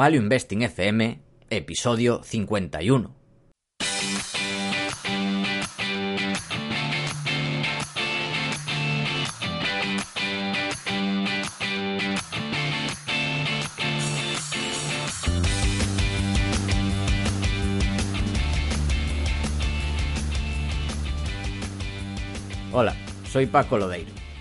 Value Investing FM, episodio 51. Hola, soy Paco Lodeiro.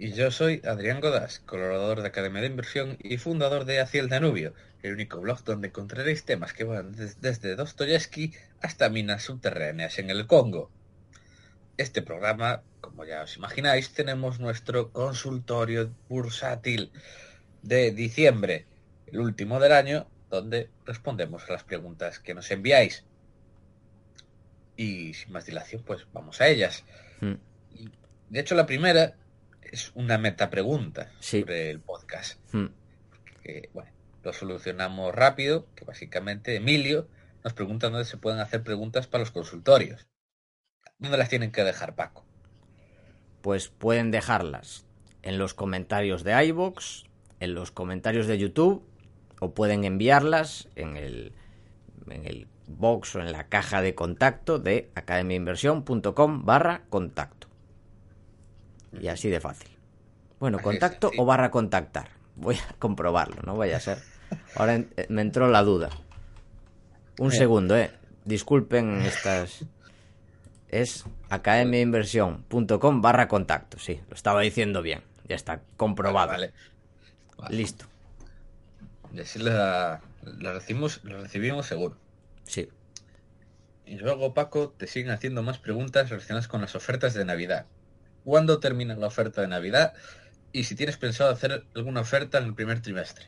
Y yo soy Adrián Godás, colaborador de Academia de Inversión y fundador de Hacia el Danubio, el único blog donde encontraréis temas que van desde Dostoyevsky hasta minas subterráneas en el Congo. Este programa, como ya os imagináis, tenemos nuestro consultorio bursátil de diciembre, el último del año, donde respondemos a las preguntas que nos enviáis. Y sin más dilación, pues vamos a ellas. Hmm. De hecho, la primera es una metapregunta Sí. sobre el podcast. Hmm. Que, bueno, lo solucionamos rápido, que básicamente Emilio nos pregunta dónde se pueden hacer preguntas para los consultorios. ¿Dónde las tienen que dejar, Paco? Pues pueden dejarlas en los comentarios de iVoox, en los comentarios de YouTube, o pueden enviarlas en el, en el box o en la caja de contacto de academiainversión.com barra contacto. Y así de fácil. Bueno, contacto o barra contactar. Voy a comprobarlo, no vaya a ser. Ahora en- eh, me entró la duda. Un Bien. segundo, eh. Disculpen estas. Es academiainversión.com barra contacto. Sí, lo estaba diciendo bien. Ya está comprobado. Vale. vale. Listo. Y así la, la recibimos, la recibimos seguro. Sí. Y luego, Paco, te siguen haciendo más preguntas relacionadas con las ofertas de Navidad. ¿Cuándo termina la oferta de Navidad? Y si tienes pensado hacer alguna oferta en el primer trimestre.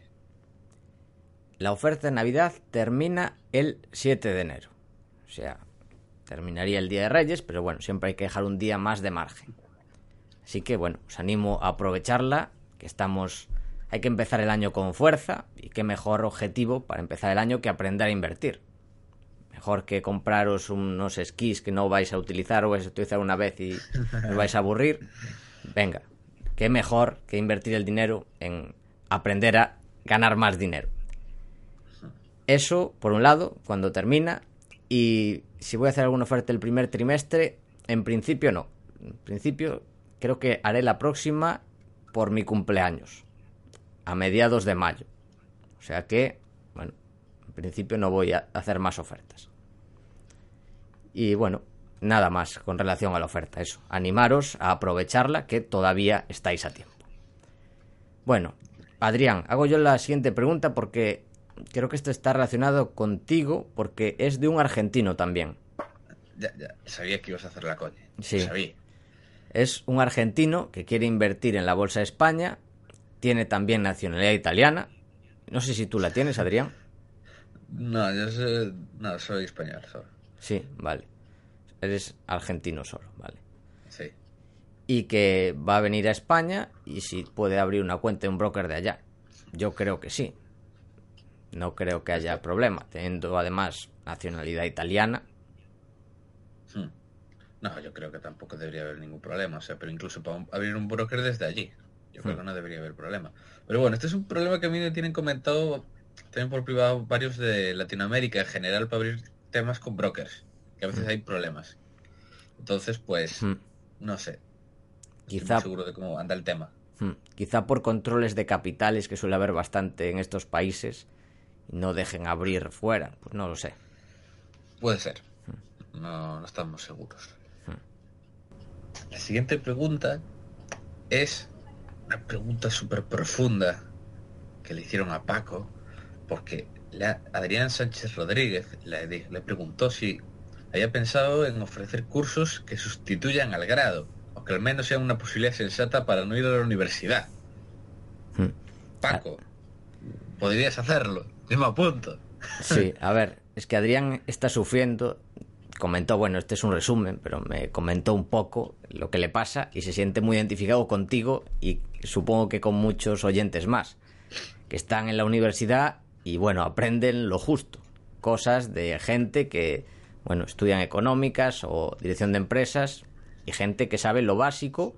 La oferta de Navidad termina el 7 de enero. O sea, terminaría el Día de Reyes, pero bueno, siempre hay que dejar un día más de margen. Así que bueno, os animo a aprovecharla, que estamos... Hay que empezar el año con fuerza y qué mejor objetivo para empezar el año que aprender a invertir. Mejor que compraros unos esquís que no vais a utilizar o vais a utilizar una vez y os vais a aburrir. Venga, qué mejor que invertir el dinero en aprender a ganar más dinero. Eso, por un lado, cuando termina. Y si voy a hacer alguna oferta el primer trimestre, en principio no. En principio, creo que haré la próxima por mi cumpleaños. A mediados de mayo. O sea que, bueno, en principio no voy a hacer más ofertas. Y bueno, nada más con relación a la oferta. Eso, animaros a aprovecharla que todavía estáis a tiempo. Bueno, Adrián, hago yo la siguiente pregunta porque creo que esto está relacionado contigo porque es de un argentino también. Ya, ya, sabía que ibas a hacer la coña. Sí. Sabía. Es un argentino que quiere invertir en la Bolsa de España, tiene también nacionalidad italiana. No sé si tú la tienes, Adrián. No, yo soy, no, soy español solo. Sí, vale. Eres argentino solo, vale. Sí. Y que va a venir a España y si puede abrir una cuenta en un broker de allá. Yo creo que sí. No creo que haya problema, teniendo además nacionalidad italiana. Hmm. No, yo creo que tampoco debería haber ningún problema. O sea, pero incluso para un- abrir un broker desde allí. Yo creo Hmm. que no debería haber problema. Pero bueno, este es un problema que a mí me tienen comentado también por privado varios de Latinoamérica en general para abrir temas con brokers. Que a veces hay problemas. Entonces, pues, Hmm. no sé. Estoy Quizá muy seguro de cómo anda el tema. Hmm. Quizá por controles de capitales que suele haber bastante en estos países no dejen abrir fuera, pues no lo sé. Puede ser. No, no estamos seguros. La siguiente pregunta es una pregunta súper profunda que le hicieron a Paco, porque la- Adrián Sánchez Rodríguez le, preguntó si había pensado en ofrecer cursos que sustituyan al grado, o que al menos sean una posibilidad sensata para no ir a la universidad. Hmm. Paco, podrías hacerlo. Me apunto. Sí, a ver, es que Adrián está sufriendo comentó, bueno, este es un resumen, pero me comentó un poco lo que le pasa y se siente muy identificado contigo y supongo que con muchos oyentes más, que están en la universidad y bueno, aprenden lo justo, cosas de gente que, bueno, estudian económicas o dirección de empresas y gente que sabe lo básico,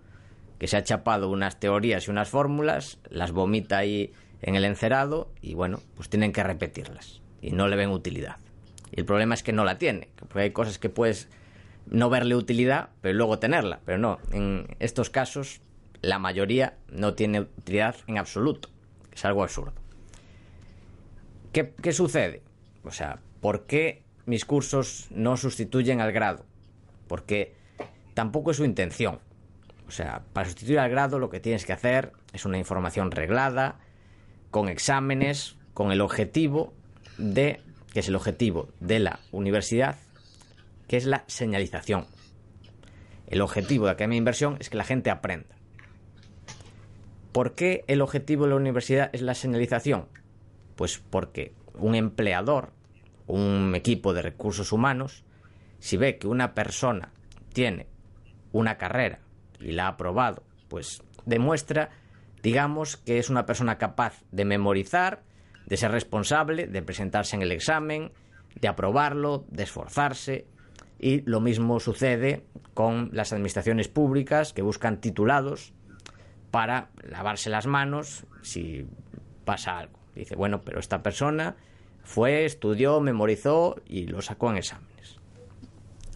que se ha chapado unas teorías y unas fórmulas, las vomita ahí en el encerado y bueno, pues tienen que repetirlas y no le ven utilidad. Y el problema es que no la tiene, porque hay cosas que puedes no verle utilidad, pero luego tenerla. Pero no, en estos casos la mayoría no tiene utilidad en absoluto. Es algo absurdo. ¿Qué, sucede? O sea, ¿por qué mis cursos no sustituyen al grado? Porque tampoco es su intención. O sea, para sustituir al grado lo que tienes que hacer es una información reglada, con exámenes, con el objetivo de, que es el objetivo de la universidad, que es la señalización. El objetivo de Academia de Inversión es que la gente aprenda. ¿Por qué el objetivo de la universidad es la señalización? Pues porque un empleador, un equipo de recursos humanos, si ve que una persona tiene una carrera y la ha aprobado, pues demuestra digamos que es una persona capaz de memorizar, de ser responsable, de presentarse en el examen, de aprobarlo, de esforzarse. Y lo mismo sucede con las administraciones públicas que buscan titulados para lavarse las manos si pasa algo. Dice, bueno, pero esta persona fue, estudió, memorizó y lo sacó en exámenes.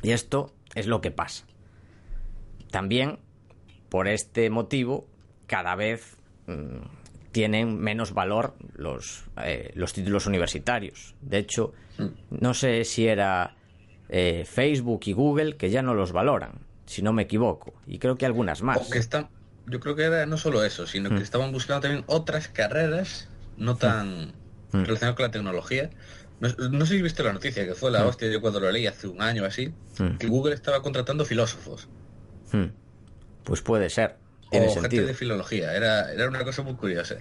Y esto es lo que pasa. También, por este motivo, cada vez mm, tienen menos valor los, eh, los títulos universitarios. De hecho, mm. no sé si era eh, Facebook y Google que ya no los valoran, si no me equivoco. Y creo que algunas más. están, yo creo que era no solo eso, sino que mm. estaban buscando también otras carreras no tan relacionadas con la tecnología. No, sé si viste la noticia, que fue la hostia yo cuando lo leí hace un año así, que Google estaba contratando filósofos. Pues puede ser o gente de filología, era, era una cosa muy curiosa.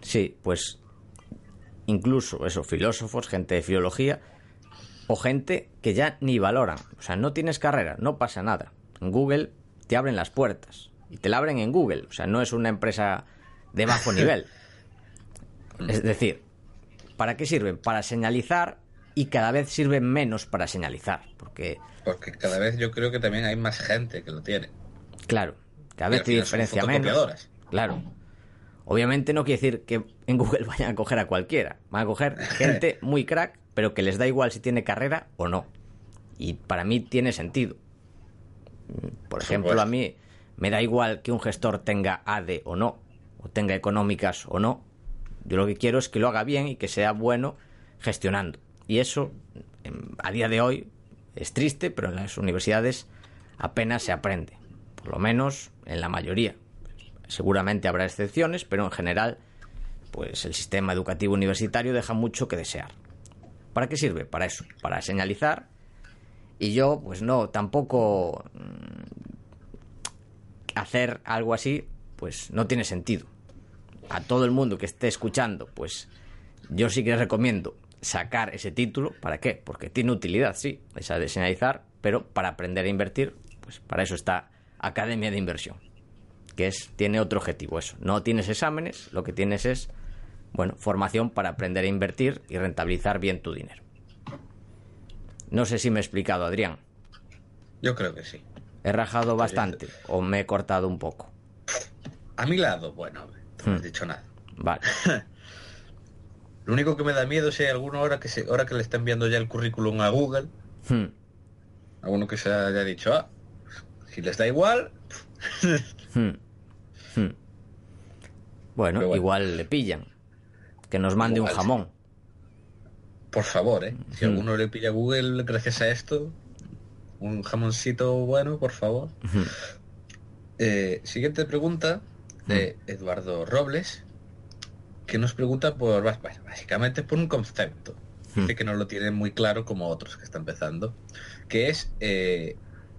Sí, pues incluso eso, filósofos, gente de filología, o gente que ya ni valoran. O sea, no tienes carrera, no pasa nada. En Google te abren las puertas. Y te la abren en Google. O sea, no es una empresa de bajo nivel. Es decir, ¿para qué sirven? Para señalizar y cada vez sirven menos para señalizar. Porque... Porque cada vez yo creo que también hay más gente que lo tiene. Claro, cada vez te diferencia menos. Claro. Obviamente no quiere decir que en Google vayan a coger a cualquiera. Van a coger gente muy crack, pero que les da igual si tiene carrera o no. Y para mí tiene sentido. Por ejemplo, a mí me da igual que un gestor tenga ADE o no, o tenga económicas o no. Yo lo que quiero es que lo haga bien y que sea bueno gestionando. Y eso, a día de hoy, es triste, pero en las universidades apenas se aprende por lo menos en la mayoría. Seguramente habrá excepciones, pero en general, pues el sistema educativo universitario deja mucho que desear. ¿Para qué sirve? Para eso, para señalizar. Y yo, pues no, tampoco mm, hacer algo así, pues no tiene sentido. A todo el mundo que esté escuchando, pues yo sí que les recomiendo sacar ese título. ¿Para qué? Porque tiene utilidad, sí, esa de señalizar, pero para aprender a invertir, pues para eso está academia de inversión, que es, tiene otro objetivo, eso. No tienes exámenes, lo que tienes es, bueno, formación para aprender a invertir y rentabilizar bien tu dinero. No sé si me he explicado, Adrián. Yo creo que sí. ¿He rajado bastante o me he cortado un poco? A mi lado, bueno, no has hmm. dicho nada. Vale. Lo único que me da miedo es si hay alguna hora que, se, hora que le está enviando ya el currículum a Google. Hmm. Alguno que se haya dicho, ah, si les da igual. Hmm. Bueno, igual le pillan. Que nos mande un jamón. Por favor, ¿eh? Si alguno le pilla a Google gracias a esto, un jamoncito bueno, por favor. Eh, siguiente pregunta de Eduardo Robles, que nos pregunta por, básicamente por un concepto. Dice que no lo tiene muy claro como otros que están empezando, que es eh,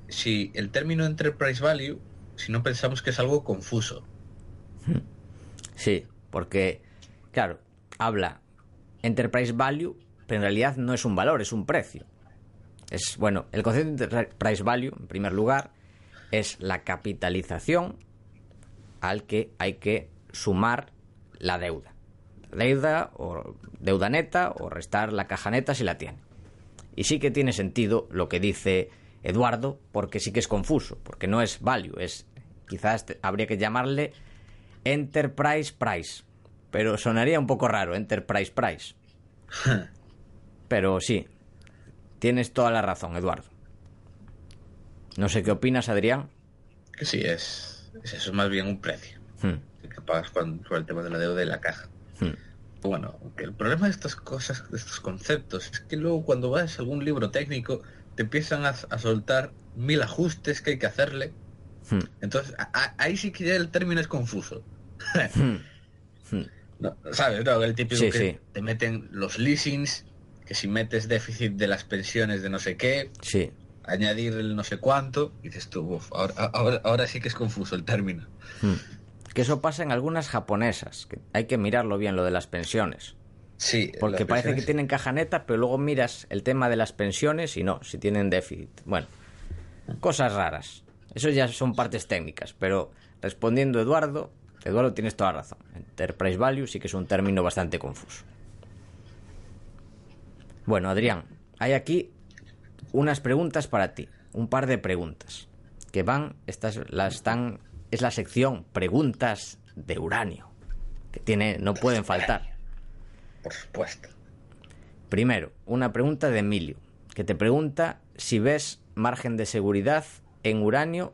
si el término enterprise value, si no pensamos que es algo confuso. Sí, porque, claro, habla enterprise value, pero en realidad no es un valor, es un precio. Es, bueno, el concepto de price value, en primer lugar, es la capitalización al que hay que sumar la deuda. Deuda o deuda neta o restar la caja neta si la tiene. Y sí que tiene sentido lo que dice Eduardo, porque sí que es confuso, porque no es value, es quizás habría que llamarle enterprise price, pero sonaría un poco raro enterprise price. pero sí, tienes toda la razón, Eduardo. No sé qué opinas, Adrián. Que sí, es, eso, es más bien un precio hmm. que pagas por el tema de la deuda de la caja. Hmm. Bueno, el problema de estas cosas, de estos conceptos, es que luego cuando vas a algún libro técnico te empiezan a, soltar mil ajustes que hay que hacerle. Hmm. Entonces, ahí sí que ya el término es confuso. ¿Sabes? el típico que te meten los leasings, que si metes déficit de las pensiones de no sé qué, sí. Añadir el no sé cuánto, y dices tú, ahora, ahora, sí que es confuso el término. Hmm. Que eso pasa en algunas japonesas, que hay que mirarlo bien lo de las pensiones. Sí, porque parece que tienen caja neta, pero luego miras el tema de las pensiones y no, si tienen déficit. Bueno, cosas raras. Eso ya son partes técnicas, pero respondiendo Eduardo, Eduardo tienes toda razón. Enterprise value sí que es un término bastante confuso. Bueno, Adrián, hay aquí unas preguntas para ti, un par de preguntas que van, estas las están, es la sección preguntas de uranio que tiene, no pueden faltar. Por supuesto. Primero, una pregunta de Emilio que te pregunta si ves margen de seguridad en uranio,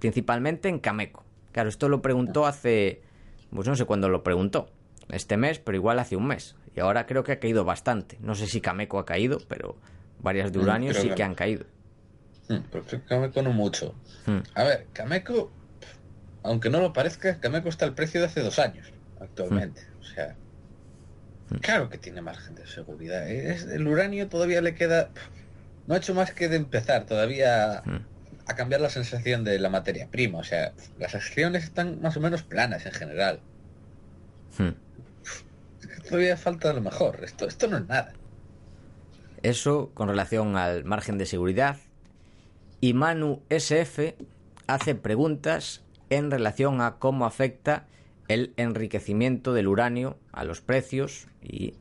principalmente en Cameco. Claro, esto lo preguntó hace, pues no sé cuándo lo preguntó, este mes, pero igual hace un mes. Y ahora creo que ha caído bastante. No sé si Cameco ha caído, pero varias de mm, uranio sí que... han caído. Mm, pero Cameco no mucho. Mm. A ver, Cameco, aunque no lo parezca, Cameco está al precio de hace dos años actualmente. O sea, claro que tiene margen de seguridad. el uranio todavía le queda... No ha hecho más que de empezar todavía a cambiar la sensación de la materia prima. O sea, las acciones están más o menos planas en general todavía falta lo mejor. Esto, esto no es nada. Eso con relación al margen de seguridad. Y Manu SF hace preguntas en relación a cómo afecta el enriquecimiento del uranio a los precios y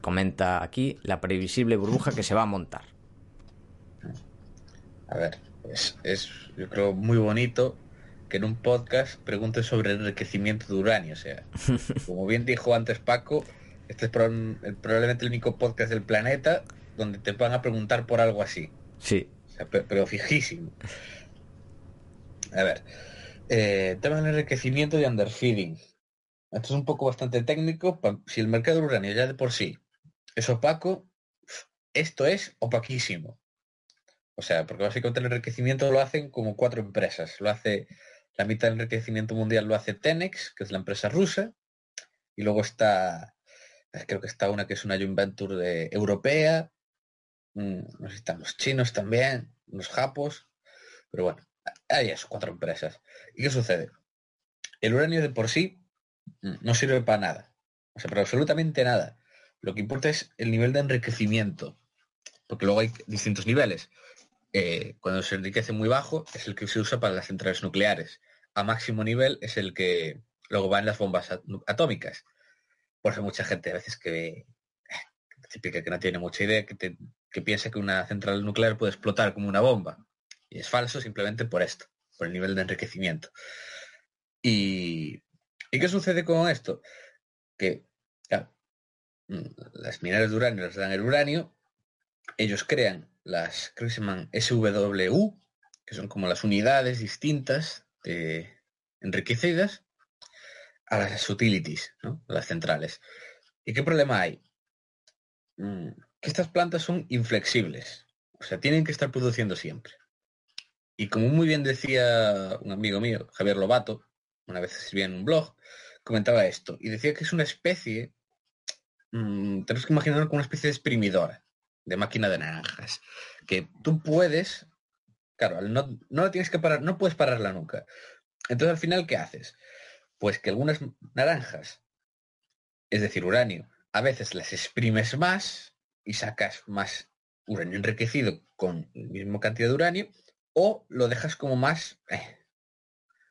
comenta aquí la previsible burbuja que se va a montar. A ver, es, es yo creo muy bonito que en un podcast pregunte sobre el enriquecimiento de uranio. O sea, como bien dijo antes Paco, este es probablemente el único podcast del planeta donde te van a preguntar por algo así. Sí. pero, fijísimo. A ver. Eh, tema del enriquecimiento y underfeeding. Esto es un poco bastante técnico. Si el mercado uranio ya de por sí es opaco, esto es opaquísimo. O sea, porque básicamente el enriquecimiento lo hacen como cuatro empresas. Lo hace la mitad del enriquecimiento mundial lo hace Tenex, que es la empresa rusa, y luego está creo que está una que es una joint venture de europea, mm, no sé están los chinos también, los japos, pero bueno, hay eso, cuatro empresas. ¿Y qué sucede? El uranio de por sí mm, no sirve para nada, o sea, pero absolutamente nada. Lo que importa es el nivel de enriquecimiento, porque luego hay distintos niveles. Eh, cuando se enriquece muy bajo es el que se usa para las centrales nucleares. A máximo nivel es el que luego va en las bombas atómicas. Por eso mucha gente a veces que, típica que no tiene mucha idea, que, que piensa que una central nuclear puede explotar como una bomba. Y es falso simplemente por esto, por el nivel de enriquecimiento. Y, ¿y qué sucede con esto? Que mm, las mineras de uranio les dan el uranio, ellos crean las, creo que se llaman SWU, que son como las unidades distintas de enriquecidas, a las utilities, ¿no? las centrales. ¿Y qué problema hay? Mm, que estas plantas son inflexibles, o sea, tienen que estar produciendo siempre. Y como muy bien decía un amigo mío, Javier Lobato, una vez escribía en un blog, comentaba esto, y decía que es una especie, mmm, tenemos que imaginar como una especie de exprimidora, de máquina de naranjas, que tú puedes, claro, no, no la tienes que parar, no puedes pararla nunca. Entonces al final, ¿qué haces? Pues que algunas naranjas, es decir, uranio, a veces las exprimes más y sacas más uranio enriquecido con la misma cantidad de uranio o lo dejas como más... Eh,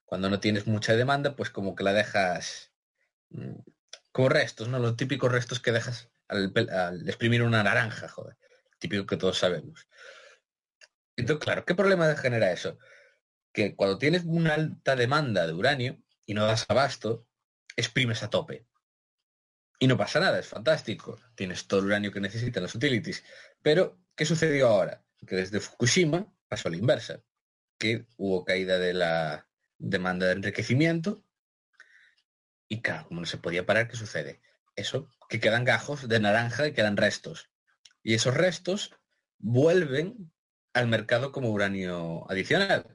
cuando no tienes mucha demanda, pues como que la dejas mm, como restos, ¿no? Los típicos restos que dejas al, exprimir una naranja, joder. Típico que todos sabemos. Entonces, claro, ¿qué problema genera eso? Que cuando tienes una alta demanda de uranio y no das abasto, exprimes a tope. Y no pasa nada, es fantástico. Tienes todo el uranio que necesitan las utilities. Pero, ¿qué sucedió ahora? Que desde Fukushima pasó la inversa. Que hubo caída de la demanda de enriquecimiento. Y claro, como no se podía parar, ¿qué sucede? Eso, que quedan gajos de naranja y quedan restos. Y esos restos vuelven al mercado como uranio adicional.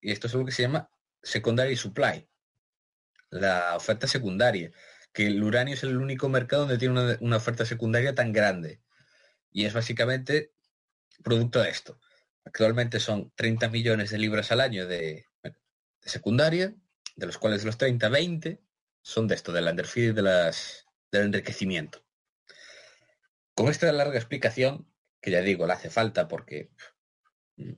Y esto es algo que se llama secondary supply, la oferta secundaria, que el uranio es el único mercado donde tiene una, oferta secundaria tan grande. Y es básicamente producto de esto. Actualmente son 30 millones de libras al año de, secundaria, de los cuales los 30, 20 son de esto, del underfeed de las, del enriquecimiento. Con esta larga explicación, que ya digo, le hace falta porque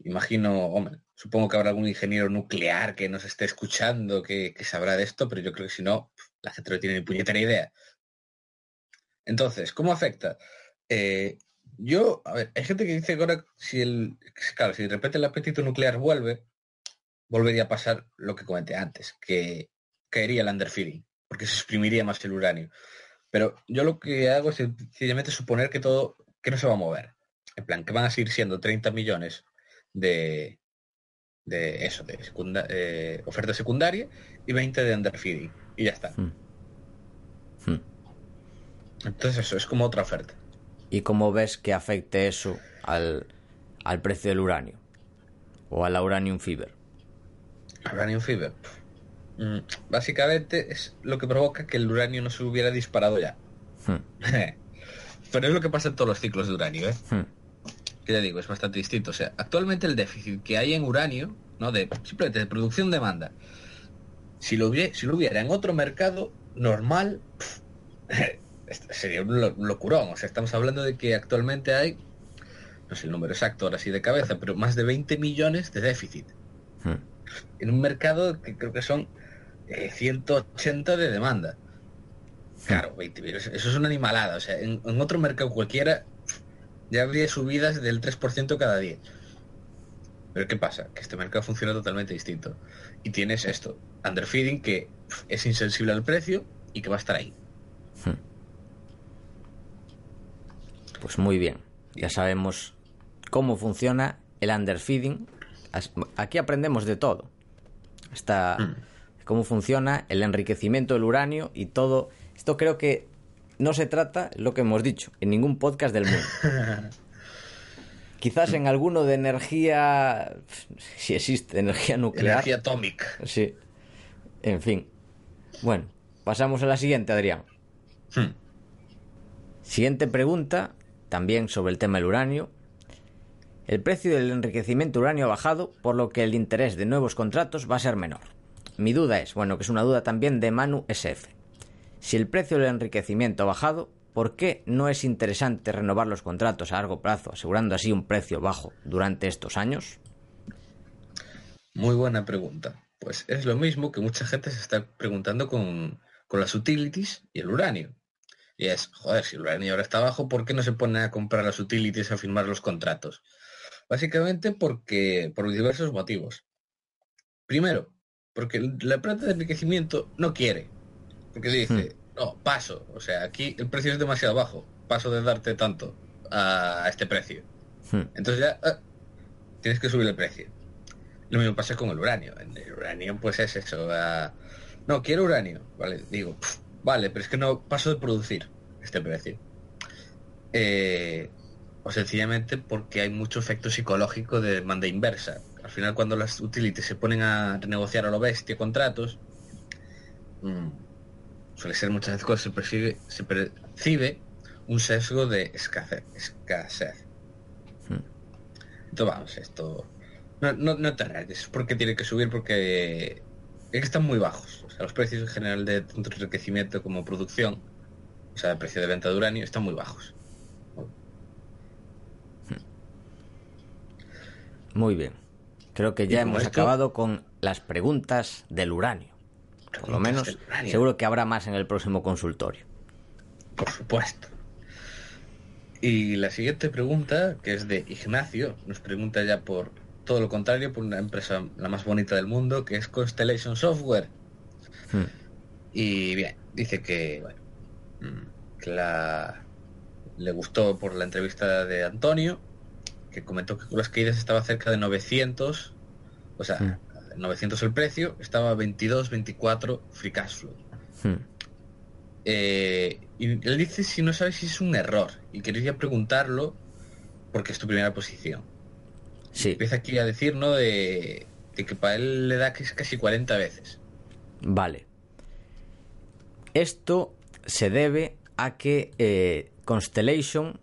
imagino, hombre, supongo que habrá algún ingeniero nuclear que nos esté escuchando, que, sabrá de esto, pero yo creo que si no, la gente no tiene ni puñetera idea. Entonces, ¿cómo afecta? Eh, yo, a ver, hay gente que dice que ahora, si el, claro, si de repente el apetito nuclear vuelve, volvería a pasar lo que comenté antes, que caería el underfeeding, porque se exprimiría más el uranio. Pero yo lo que hago es sencillamente suponer que todo, que no se va a mover. En plan, que van a seguir siendo 30 millones de, de eso, de eh, oferta secundaria y 20 de underfeeding. Y ya está. Hmm. Hmm. Entonces eso es como otra oferta. ¿Y cómo ves que afecte eso al, al precio del uranio? ¿O a la uranium fiber? Uranium fiber. Mm, básicamente es lo que provoca que el uranio no se hubiera disparado ya. Hmm. Pero es lo que pasa en todos los ciclos de uranio, ¿eh? que ya digo, es bastante distinto. O sea, actualmente el déficit que hay en uranio, ¿no? De, simplemente de producción-demanda, si lo, hubiera, si lo hubiera en otro mercado normal, sería un locurón. O sea, estamos hablando de que actualmente hay, no sé el número exacto ahora sí de cabeza, pero más de 20 millones de déficit. Hmm. En un mercado que creo que son 180 eh, de demanda. Claro, 20 millones, eso es una animalada. O sea, en otro mercado cualquiera ya habría subidas del 3% cada día. Pero ¿qué pasa? Que este mercado funciona totalmente distinto. Y tienes esto, underfeeding, que es insensible al precio y que va a estar ahí. Hmm. Pues muy bien. Ya sabemos cómo funciona el underfeeding. Aquí aprendemos de todo. Hasta hmm. cómo funciona el enriquecimiento del uranio y todo. Esto creo que no se trata, lo que hemos dicho, en ningún podcast del mundo. Quizás en alguno de energía, si existe, energía nuclear. Energía atómica. Sí. En fin. Bueno, pasamos a la siguiente, Adrián. Hmm. Siguiente pregunta, también sobre el tema del uranio. El precio del enriquecimiento uranio ha bajado, por lo que el interés de nuevos contratos va a ser menor. Mi duda es, bueno, que es una duda también de Manu SF. Si el precio del enriquecimiento ha bajado, ¿por qué no es interesante renovar los contratos a largo plazo, asegurando así un precio bajo durante estos años? Muy buena pregunta. Pues es lo mismo que mucha gente se está preguntando con, las utilities y el uranio. Y es, joder, si el uranio ahora está bajo, ¿por qué no se pone a comprar las utilities a firmar los contratos? Básicamente porque, por diversos motivos. Primero, porque la planta de enriquecimiento no quiere. Porque dice, hmm. No, paso. O sea, aquí el precio es demasiado bajo. Paso de darte tanto a este precio. Hmm. Entonces ya ah, tienes que subir el precio. Lo mismo pasa con el uranio. En el uranio pues es eso. No, quiero uranio. Vale, digo, vale, pero es que no paso de producir este precio. Eh, o sencillamente porque hay mucho efecto psicológico de demanda inversa. Al final cuando las utilities se ponen a renegociar a lo bestia contratos, mm, suele ser muchas veces cuando se percibe, se percibe un sesgo de escasez. escasez. Hmm. Entonces vamos, esto... No, no, no te rayes, porque tiene que subir porque es que están muy bajos. O sea, los precios en general de tanto enriquecimiento como producción, o sea, el precio de venta de uranio, están muy bajos. Hmm. Muy bien. Creo que ya hemos acabado con las preguntas del uranio. Por lo menos, seguro que habrá más en el próximo consultorio. Por supuesto. Y la siguiente pregunta, que es de Ignacio, nos pregunta ya por todo lo contrario, por una empresa la más bonita del mundo, que es Constellation Software. Hmm. Y bien, dice que, bueno, mm, que la, le gustó por la entrevista de Antonio, que comentó que las caídas estaba cerca de 900, o sea, 900 hmm. el precio, estaba 22, 24 free cash flow. Hmm. Eh, y él dice si no sabe si es un error y quería preguntarlo porque es tu primera posición. Sí. Empieza aquí a decir, ¿no? De, que para él le da casi 40 veces. Vale. Esto se debe a que eh, Constellation,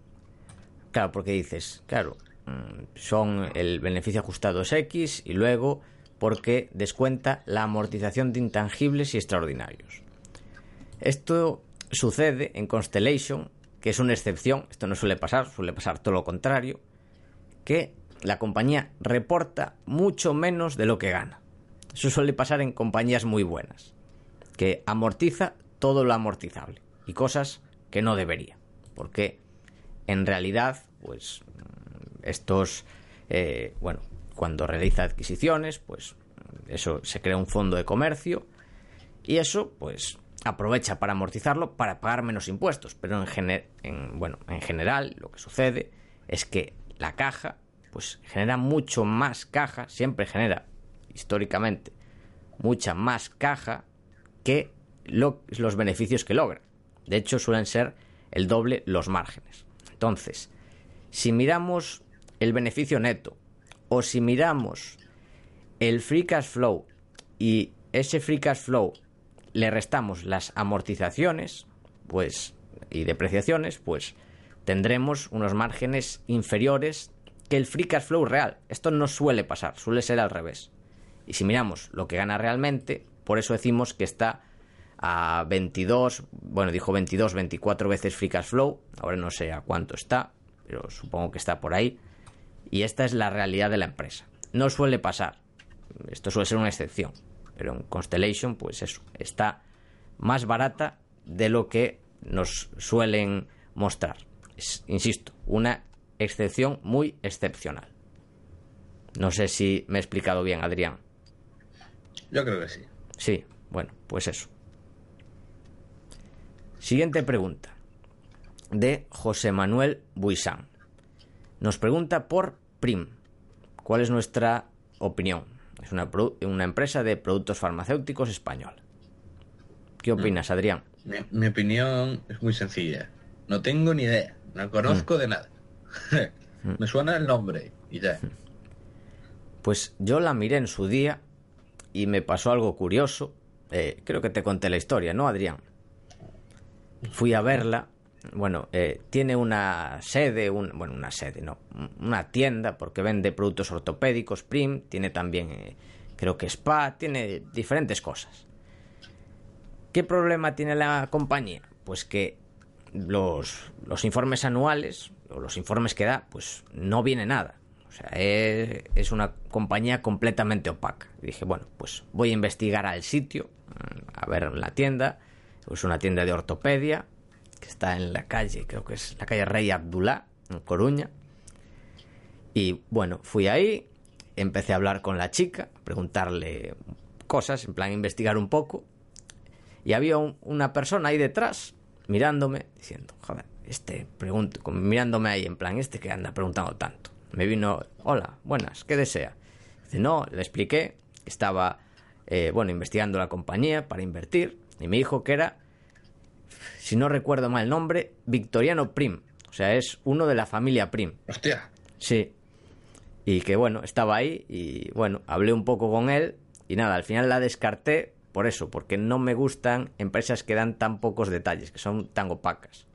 claro, porque dices, claro, mm, son el beneficio ajustado es X y luego porque descuenta la amortización de intangibles y extraordinarios. Esto sucede en Constellation, que es una excepción, esto no suele pasar, suele pasar todo lo contrario, que la compañía reporta mucho menos de lo que gana. Eso suele pasar en compañías muy buenas, que amortiza todo lo amortizable y cosas que no debería, porque en realidad, pues estos, eh, bueno, cuando realiza adquisiciones, pues eso se crea un fondo de comercio y eso, pues aprovecha para amortizarlo para pagar menos impuestos. Pero en, bueno, en general lo que sucede es que la caja pues genera mucho más caja, siempre genera históricamente mucha más caja que los beneficios que logra. De hecho, suelen ser el doble los márgenes. Entonces, si miramos el beneficio neto o si miramos el free cash flow y ese free cash flow le restamos las amortizaciones, pues y depreciaciones, pues tendremos unos márgenes inferiores que el free cash flow real. Esto no suele pasar, suele ser al revés. Y si miramos lo que gana realmente, por eso decimos que está a 22, bueno, dijo 22, 24 veces free cash flow, ahora no sé a cuánto está, pero supongo que está por ahí. Y esta es la realidad de la empresa. No suele pasar, esto suele ser una excepción pero en Constellation, pues eso, está más barata de lo que nos suelen mostrar. Es, insisto, una excepción muy excepcional. No sé si me he explicado bien, Adrián. Yo creo que sí. Sí, bueno, pues eso. Siguiente pregunta. De José Manuel Buisán. Nos pregunta por PRIM. ¿Cuál es nuestra opinión? Es una, una empresa de productos farmacéuticos español. ¿Qué mm. opinas, Adrián? Mi, opinión es muy sencilla. No tengo ni idea. No conozco mm. de nada. Mm. Me suena el nombre y ya. Pues yo la miré en su día y me pasó algo curioso. Eh, creo que te conté la historia, ¿no, Adrián? Fui a verla bueno, eh, tiene una sede, bueno, una sede, no, una tienda porque vende productos ortopédicos, Prim, tiene también, eh, creo que Spa, tiene diferentes cosas. ¿Qué problema tiene la compañía? Pues que los, los informes anuales, o los informes que da, pues no viene nada. O sea, es, es una compañía completamente opaca. dije, bueno, pues voy a investigar al sitio, a ver la tienda. Es una tienda de ortopedia, que está en la calle, creo que es la calle Rey Abdullah, en Coruña. Y bueno, fui ahí, empecé a hablar con la chica, preguntarle cosas, en plan investigar un poco. Y había una persona ahí detrás, mirándome, diciendo, joder, este, pregunto, mirándome ahí, en plan, este que anda preguntando tanto. Me vino, hola, buenas, ¿qué desea? Dice, no, le expliqué estaba, eh, bueno, investigando la compañía para invertir, y me dijo que era si no recuerdo mal el nombre, Victoriano Prim. O sea, es uno de la familia Prim. Hostia. Sí. Y que bueno, estaba ahí y bueno, hablé un poco con él y nada, al final la descarté por eso, porque no me gustan empresas que dan tan pocos detalles, que son tan opacas.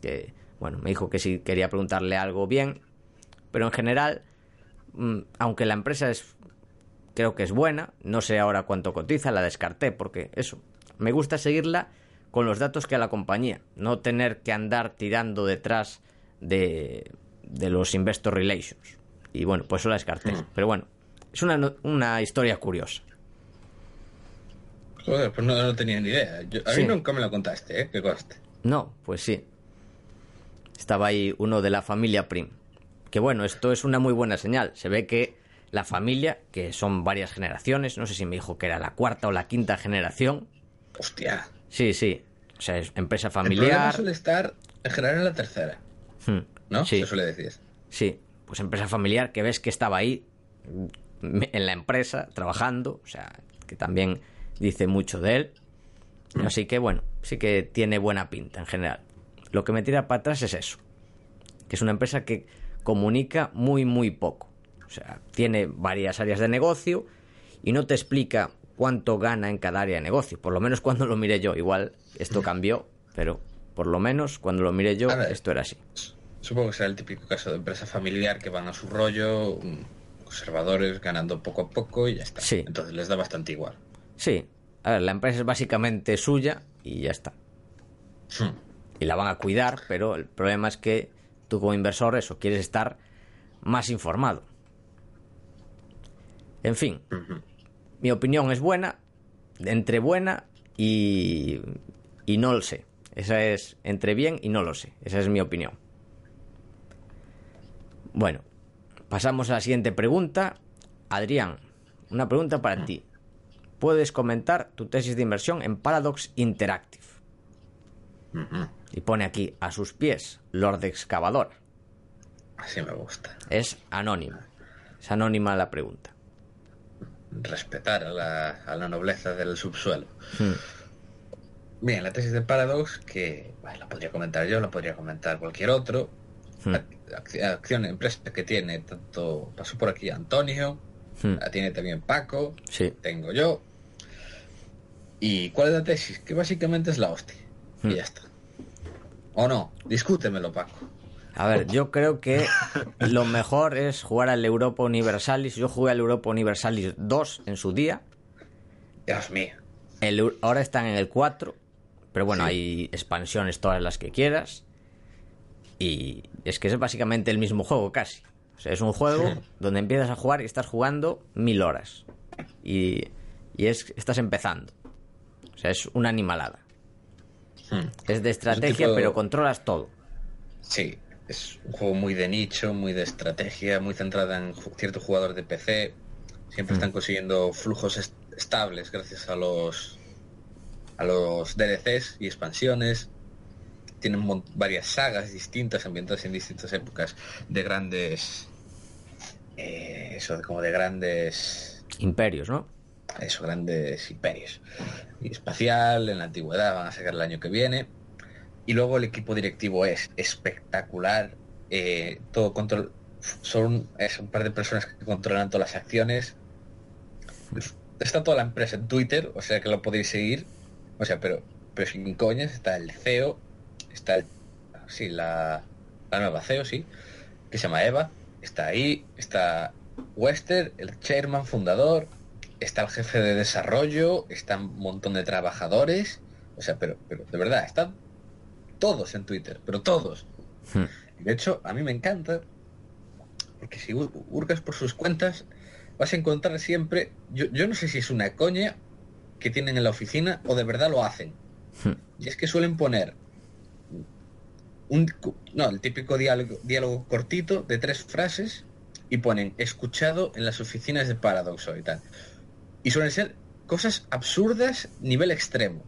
Que bueno, me dijo que si quería preguntarle algo bien, pero en general, mm, aunque la empresa es creo que es buena, no sé ahora cuánto cotiza, la descarté porque eso, me gusta seguirla con los datos que a la compañía, no tener que andar tirando detrás de, de los investor relations. y bueno, pues eso la descarté. Pero bueno, es una, una historia curiosa. Joder, pues no, no tenía ni idea. Yo- a Sí. mí nunca me lo contaste, ¿eh? Que coste. No, pues sí. Estaba ahí uno de la familia Prim. Que bueno, esto es una muy buena señal. Se ve que la familia, que son varias generaciones, no sé si me dijo que era la cuarta o la quinta generación. Hostia. Sí, sí. O sea, es empresa El problema familiar. suele estar en general en la tercera, Hmm, ¿no? Sí. Se suele decir. Sí, pues empresa familiar que ves que estaba ahí mm, en la empresa trabajando, o sea, que también dice mucho de él. Así que bueno, sí que tiene buena pinta en general. Lo que me tira para atrás es eso, que es una empresa que comunica muy muy poco. O sea, tiene varias áreas de negocio y no te explica cuánto gana en cada área de negocio. Por lo menos cuando lo miré yo. Igual esto cambió, pero por lo menos cuando lo miré yo esto era así. Supongo que será el típico caso de empresa familiar que van a su rollo, conservadores, ganando poco a poco y ya está. Sí. Entonces les da bastante igual. Sí, a ver, la empresa es básicamente suya y ya está. Hmm. Y la van a cuidar, pero el problema es que tú como inversor eso, quieres estar más informado. En fin. Mi opinión es buena, entre buena y, y no lo sé. Esa es entre bien y no lo sé. Esa es mi opinión. Bueno, pasamos a la siguiente pregunta. Adrián, una pregunta para ti. Puedes comentar tu tesis de inversión en Paradox Interactive. Y pone aquí, a sus pies, Lord Excavador. Así me gusta. Es anónima. Es anónima la pregunta. Respetar a la, a la nobleza del subsuelo. Hmm. Bien, la tesis de Paradox, que bueno, la podría comentar yo, la podría comentar cualquier otro. Hmm. Ac- Acción, empresa que tiene tanto, pasó por aquí Antonio, Hmm. la tiene también Paco, Sí. tengo yo. ¿Y cuál es la tesis? Que básicamente es la hostia. Hmm. Y ya está. ¿O no? Discútemelo, Paco. A ver, yo creo que lo mejor es jugar al Europa Universalis. Yo jugué al Europa Universalis 2 en su día. Dios mío. El ahora están en el 4. Pero bueno, Sí. hay expansiones todas las que quieras. Y es que es básicamente el mismo juego casi. O sea, es un juego Sí. donde empiezas a jugar y estás jugando mil horas. Y, y es, estás empezando. O sea, es una animalada. Hmm. Es de estrategia, tipo- pero controlas todo. Sí, es un juego muy de nicho, muy de estrategia, muy centrada en ciertos jugadores de PC. Siempre están consiguiendo flujos est- estables gracias a los a los DLCs y expansiones. Tienen varias sagas distintas ambientadas en distintas épocas de grandes eh, eso como de grandes Imperios, ¿no? eso, grandes imperios. Y espacial, en la antigüedad, van a sacar el año que viene. Y luego el equipo directivo es espectacular. eh, todo control. Son es un par de personas que controlan todas las acciones. Está toda la empresa en Twitter, o sea que lo podéis seguir. O sea, pero, pero sin coñas, está el CEO, está el, sí, la, la nueva CEO, sí, que se llama Eva, está ahí, está Wester, el chairman fundador, está el jefe de desarrollo, está un montón de trabajadores, o sea, pero, pero de verdad, están todos en Twitter, pero todos. Hmm. De hecho, a mí me encanta, porque si hu- hurgas por sus cuentas, vas a encontrar siempre, yo, yo no sé si es una coña que tienen en la oficina o de verdad lo hacen. Hmm. Y es que suelen poner un, no, el típico diálogo, diálogo cortito de tres frases y ponen escuchado en las oficinas de Paradoxo y tal. Y suelen ser cosas absurdas nivel extremo.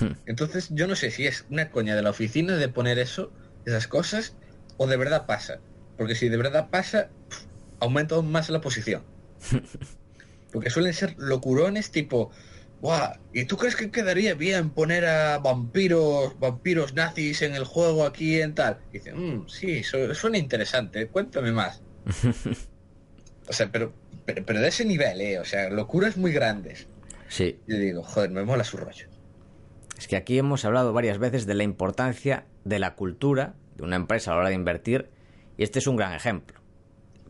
Hmm. Entonces yo no sé si es una coña de la oficina de poner eso, esas cosas, o de verdad pasa. Porque si de verdad pasa, aumenta aún más la posición. Porque suelen ser locurones tipo, Guau, ¿y tú crees que quedaría bien poner a vampiros, vampiros nazis en el juego aquí en tal? Y dice, "Mm, sí, su- suena interesante, cuéntame más. o sea, pero, pero, pero de ese nivel, ¿eh? O sea, locuras muy grandes. Sí, Yo digo, joder, me mola su rollo. Es que aquí hemos hablado varias veces de la importancia de la cultura de una empresa a la hora de invertir y este es un gran ejemplo.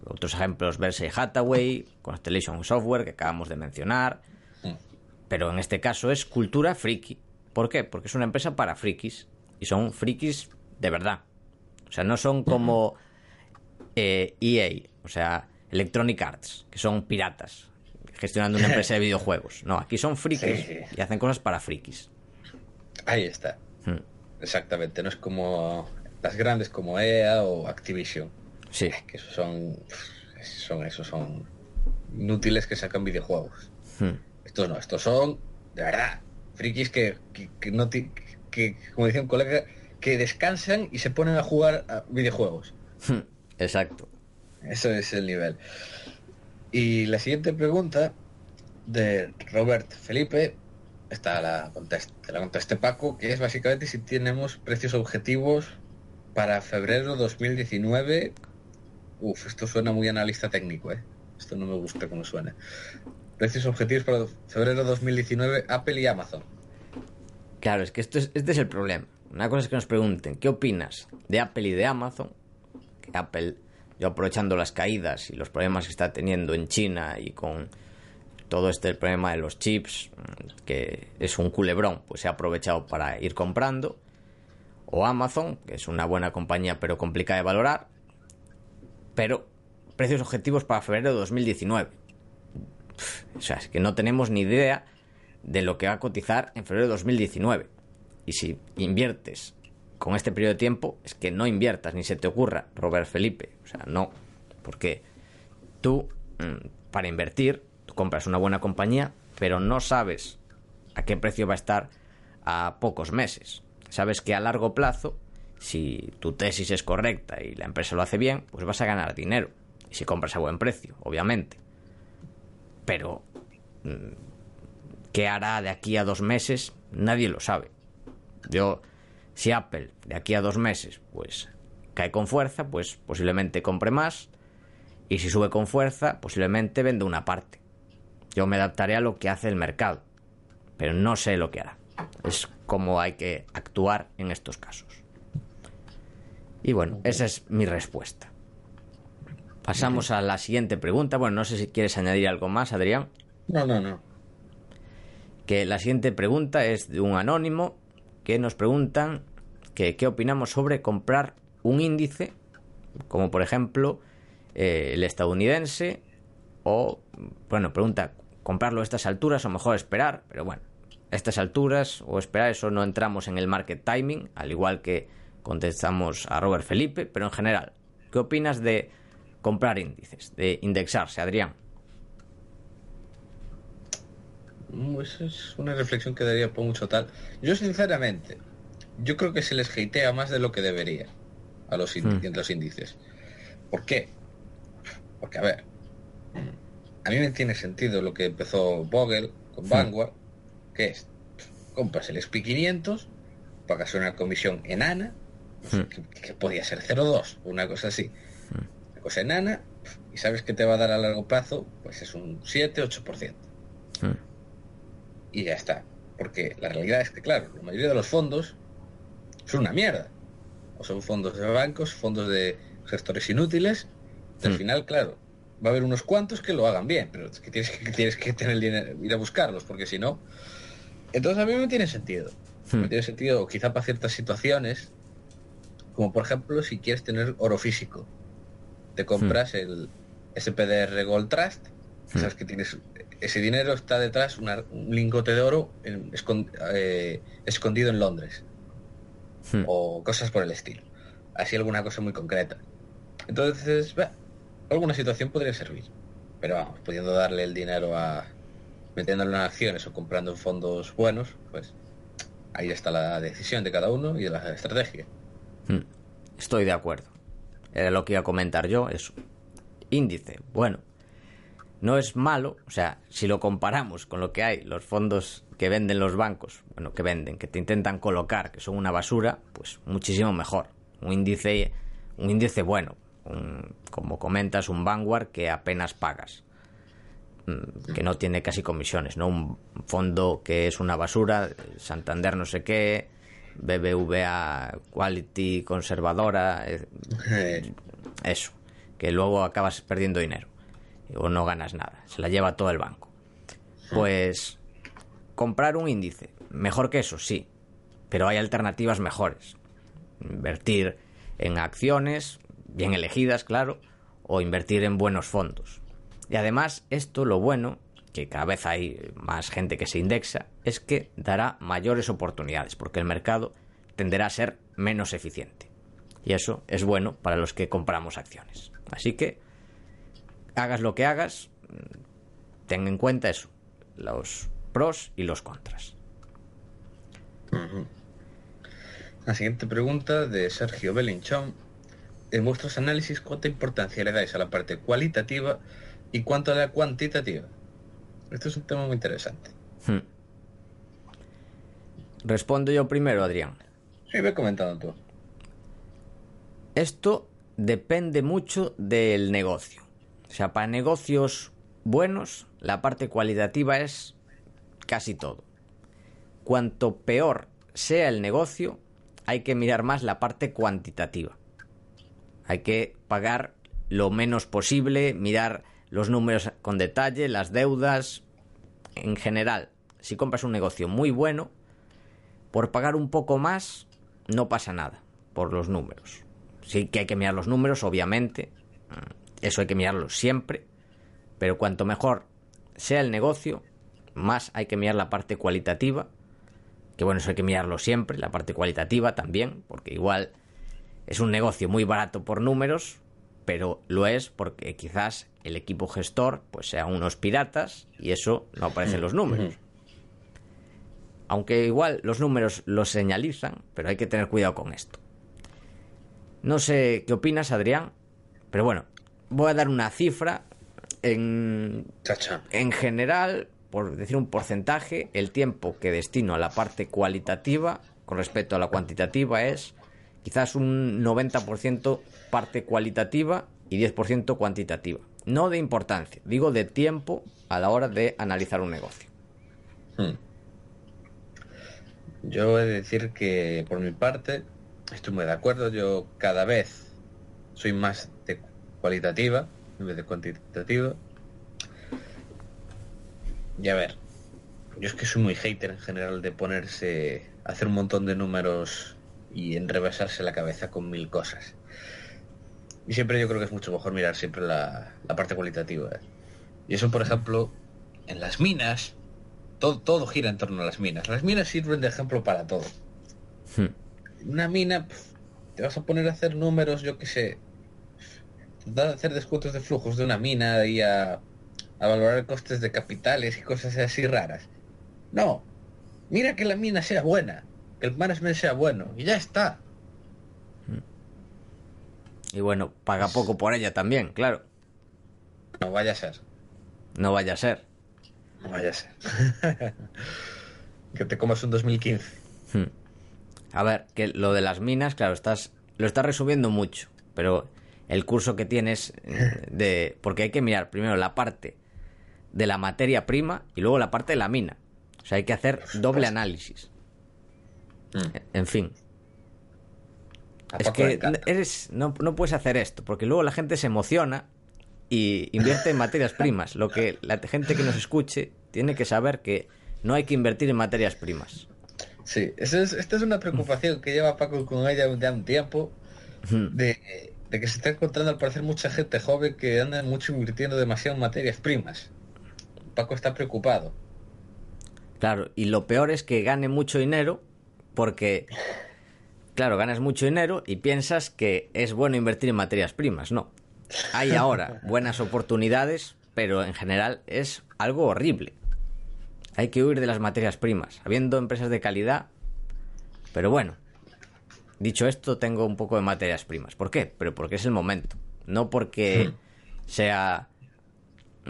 Otros ejemplos, Berkshire Hathaway, Constellation Software, que acabamos de mencionar, Mm. pero en este caso es cultura friki. ¿Por qué? Porque es una empresa para frikis y son frikis de verdad. O sea, no son como eh, EA. O sea, Electronic Arts, que son piratas, gestionando una empresa de videojuegos. No, aquí son frikis Sí. y hacen cosas para frikis. Ahí está. Hmm. Exactamente. No es como las grandes como EA o Activision. Sí, Que esos son. Son esos, son inútiles que sacan videojuegos. Hmm. Estos no, estos son, de verdad, frikis que, que, que no ti- que, como decía un colega, que descansan y se ponen a jugar a videojuegos. Hmm. exacto. Eso es el nivel. Y la siguiente pregunta de Robert Felipe, esta la contesta, te la conteste Paco, que es básicamente si tenemos precios objetivos para febrero 2019. Uf, esto suena muy analista técnico, ¿eh? Esto no me gusta cómo suena. Precios objetivos para febrero 2019, Apple y Amazon. Claro, es que esto es, este es el problema. Una cosa es que nos pregunten, ¿qué opinas de Apple y de Amazon? Que Apple, yo aprovechando las caídas y los problemas que está teniendo en China y con todo este problema de los chips, que es un culebrón, pues se ha aprovechado para ir comprando. O Amazon, que es una buena compañía pero complicada de valorar. Pero precios objetivos para febrero de 2019. Pff, O sea, es que no tenemos ni idea de lo que va a cotizar en febrero de 2019. Y si inviertes con este periodo de tiempo, es que no inviertas, ni se te ocurra, Robert Felipe. O sea, no. Porque tú, mm, para invertir, compras una buena compañía, pero no sabes a qué precio va a estar a pocos meses. Sabes que a largo plazo, si tu tesis es correcta y la empresa lo hace bien, pues vas a ganar dinero. Y si compras a buen precio, obviamente. Pero ¿Qué hará de aquí a dos meses? Nadie lo sabe. Yo, si Apple de aquí a dos meses, pues cae con fuerza, pues posiblemente compre más. Y si sube con fuerza, posiblemente venda una parte. Yo me adaptaré a lo que hace el mercado. Pero no sé lo que hará. Es como hay que actuar en estos casos. Y bueno, esa es mi respuesta. Pasamos a la siguiente pregunta. Bueno, no sé si quieres añadir algo más, Adrián No, no, no. que la siguiente pregunta es de un anónimo que nos preguntan que qué opinamos sobre comprar un índice, como por ejemplo eh, el estadounidense, o, bueno, pregunta, comprarlo a estas alturas o mejor esperar, pero bueno, a estas alturas o esperar, eso no entramos en el market timing, al igual que contestamos a Robert Felipe, pero en general, ¿qué opinas de comprar índices, de indexarse, Adrián? Mm, Esa es una reflexión que daría por mucho tal. Yo sinceramente, yo creo que se les hatea más de lo que debería a los, Hmm. los índices. ¿Por qué? Porque, a ver, a mí me tiene sentido lo que empezó Vogel con Vanguard, que es, compras el SP500, pagas una comisión enana, Hmm. que, que podía ser 0,2, una cosa así. Una cosa enana, y sabes que te va a dar a largo plazo, pues es un 7-8% Hmm. y ya está. Porque la realidad es que, claro, la mayoría de los fondos son una mierda. O son fondos de bancos, fondos de gestores inútiles. Al Hmm. final, claro, va a haber unos cuantos que lo hagan bien, pero es que tienes que, tienes que tener el dinero, ir a buscarlos, porque si no... Entonces a mí me tiene sentido. Hmm. Me tiene sentido quizá para ciertas situaciones, como por ejemplo si quieres tener oro físico. Te compras el SPDR Gold Trust, Hmm. sabes que tienes ese dinero está detrás una- un lingote de oro en- eh, escondido en Londres Hmm. o cosas por el estilo. Así alguna cosa muy concreta. Entonces, bah, alguna situación podría servir. Pero vamos, pudiendo darle el dinero a metiéndolo en acciones o comprando fondos buenos, pues ahí está la decisión de cada uno y de la estrategia. Hmm. Estoy de acuerdo. Era lo que iba a comentar yo, eso. Índice, bueno, no es malo, o sea, si lo comparamos con lo que hay, los fondos que venden los bancos, bueno, que venden, que te intentan colocar, que son una basura, pues muchísimo mejor. Un índice, un índice bueno, un- como comentas, un Vanguard que apenas pagas, mm, que no tiene casi comisiones, ¿no? Un fondo que es una basura, Santander no sé qué, BBVA Quality conservadora, Eh, eso, que luego acabas perdiendo dinero o no ganas nada, se la lleva todo el banco. Pues comprar un índice, mejor que eso, sí, pero hay alternativas mejores. Invertir en acciones, bien elegidas, claro, o invertir en buenos fondos. Y además, esto lo bueno, que cada vez hay más gente que se indexa, es que dará mayores oportunidades, porque el mercado tenderá a ser menos eficiente. Y eso es bueno para los que compramos acciones. Así que, hagas lo que hagas, ten en cuenta eso, los pros y los contras. La siguiente pregunta de Sergio Belinchón. En vuestros análisis, ¿cuánta importancia le dais a la parte cualitativa y cuánto a la cuantitativa? Esto es un tema muy interesante. Hmm. Respondo yo primero, Adrián. Sí, ve comentando tú. Esto depende mucho del negocio. O sea, para negocios buenos, la parte cualitativa es casi todo. Cuanto peor sea el negocio, hay que mirar más la parte cuantitativa. Hay que pagar lo menos posible, mirar los números con detalle, las deudas, en general. Si compras un negocio muy bueno, por pagar un poco más no pasa nada por los números. Sí que hay que mirar los números, obviamente. Eso hay que mirarlo siempre. Pero cuanto mejor sea el negocio, más hay que mirar la parte cualitativa que bueno, eso hay que mirarlo siempre, la parte cualitativa también, porque igual es un negocio muy barato por números, pero lo es porque quizás el equipo gestor pues sea unos piratas y eso no aparece en los números. Aunque igual los números lo señalizan, pero hay que tener cuidado con esto. No sé qué opinas, Adrián, pero bueno, voy a dar una cifra. En, en general, por decir un porcentaje, el tiempo que destino a la parte cualitativa con respecto a la cuantitativa es quizás un 90% parte cualitativa y 10% cuantitativa. No de importancia, digo de tiempo a la hora de analizar un negocio. Hmm. Yo he de decir que por mi parte estoy muy de acuerdo. Yo cada vez soy más de cualitativa en vez de cuantitativa. Y a ver, yo es que soy muy hater en general de ponerse, hacer un montón de números y enrevesarse la cabeza con mil cosas. Y siempre yo creo que es mucho mejor mirar siempre la, parte cualitativa. ¿eh? Y eso, por ejemplo, en las minas, todo, todo gira en torno a las minas. Las minas sirven de ejemplo para todo. Hmm. Una mina, te vas a poner a hacer números, yo qué sé, a hacer descuentos de flujos de una mina y a a valorar costes de capitales y cosas así raras. No, mira que la mina sea buena, que el management sea bueno, y ya está. Y bueno, paga poco por ella también, claro. No vaya a ser. No vaya a ser. No vaya a ser. que te comas un 2015. Hmm. A ver, que lo de las minas, claro, estás lo estás resumiendo mucho, pero el curso que tienes eh, de porque hay que mirar primero la parte de la materia prima y luego la parte de la mina. O sea, hay que hacer doble análisis. Mm. En fin. Es que eres, no, no puedes hacer esto, porque luego la gente se emociona y invierte en materias primas. Lo que la gente que nos escuche tiene que saber que no hay que invertir en materias primas. Sí, esta es una preocupación que lleva Paco con ella ya un tiempo, de, de, que se está encontrando al parecer mucha gente joven que anda mucho invirtiendo demasiado en materias primas. Paco está preocupado. Claro, y lo peor es que gane mucho dinero porque, claro, ganas mucho dinero y piensas que es bueno invertir en materias primas. No. Hay ahora buenas oportunidades, pero en general es algo horrible. Hay que huir de las materias primas, habiendo empresas de calidad. Pero bueno, dicho esto, tengo un poco de materias primas. ¿Por qué? Pero porque es el momento. No porque sea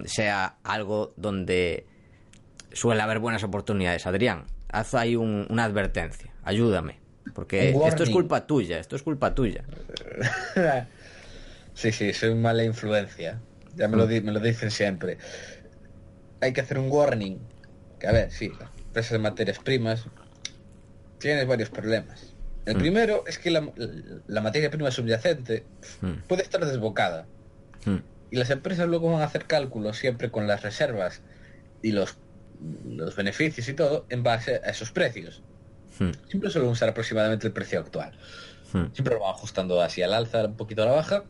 sea algo donde suele haber buenas oportunidades. Adrián, haz ahí una advertencia, ayúdame, porque esto es culpa tuya, esto es culpa tuya. sí, sí, soy mala influencia, ya me lo, me lo dicen siempre. Hay que hacer un warning, que a ver, sí, empresas de materias primas tienes varios problemas. El mm. primero es que la, materia prima subyacente mm. puede estar desbocada. Mm. Y las empresas luego van a hacer cálculos siempre con las reservas y los, los beneficios y todo en base a esos precios. Hmm. Siempre suelen usar aproximadamente el precio actual. Hmm. Siempre lo van ajustando así al alza, un poquito a la baja,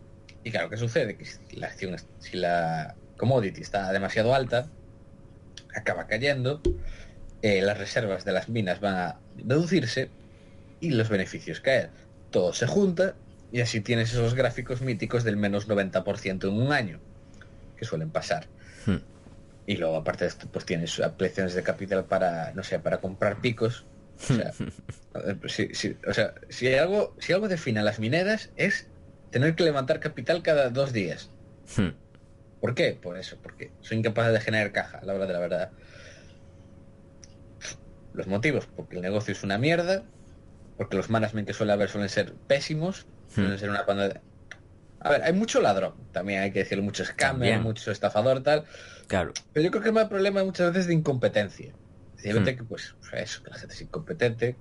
Y claro, ¿qué sucede? Que si la acción, si la commodity está demasiado alta, acaba cayendo, eh, las reservas de las minas van a reducirse y los beneficios caer. Todo se junta y así tienes esos gráficos míticos del menos 90% en un año, que suelen pasar. Hmm. Y luego, aparte de esto, pues tienes ampliaciones de capital para, no sé, para comprar picos. O sea, si, si- o sea, si algo, si algo define a las mineras es tener que levantar capital cada dos días. Hmm. ¿Por qué? Por eso, porque soy incapaz de generar caja, a la hora de la verdad. Los motivos, porque el negocio es una mierda, porque los management que suele haber suelen ser pésimos, suelen Hmm. ser una banda de... A ver, hay mucho ladrón, también hay que decirlo, mucho scammer, mucho estafador, tal, Claro. pero yo creo que el mal problema muchas veces de incompetencia. Simplemente Hmm. que, pues, o sea, eso, que la gente es incompetente,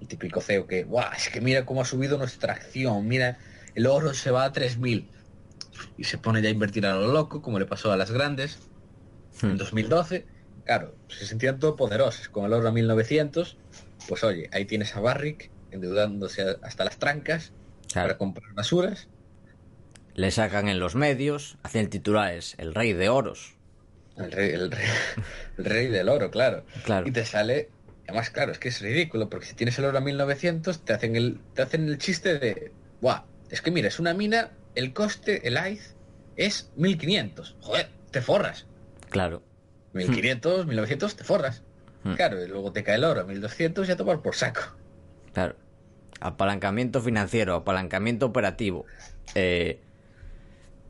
el típico CEO que, guau, es que mira cómo ha subido nuestra acción, mira, el oro se va a 3.000 y se pone ya a invertir a lo loco, como le pasó a las grandes en Hmm. 2012. Claro, se sentían todopoderosos con el oro a 1900. Pues oye, ahí tienes a Barrick endeudándose hasta las trancas Claro. para comprar basuras. Le sacan en los medios, hacen titulares, el rey de oros. El rey, el rey, el rey del oro, claro. Claro. Y te sale. Además, claro, es que es ridículo, porque si tienes el oro a 1900, te hacen el, te hacen el chiste de. Buah, es que mira, es una mina, el coste, el ICE, es 1500. Joder, te forras. Claro. 1500, 1900, te forras. Hmm. Claro, y luego te cae el oro a 1200 y a tomar por saco. Claro. Apalancamiento financiero, apalancamiento operativo. Eh,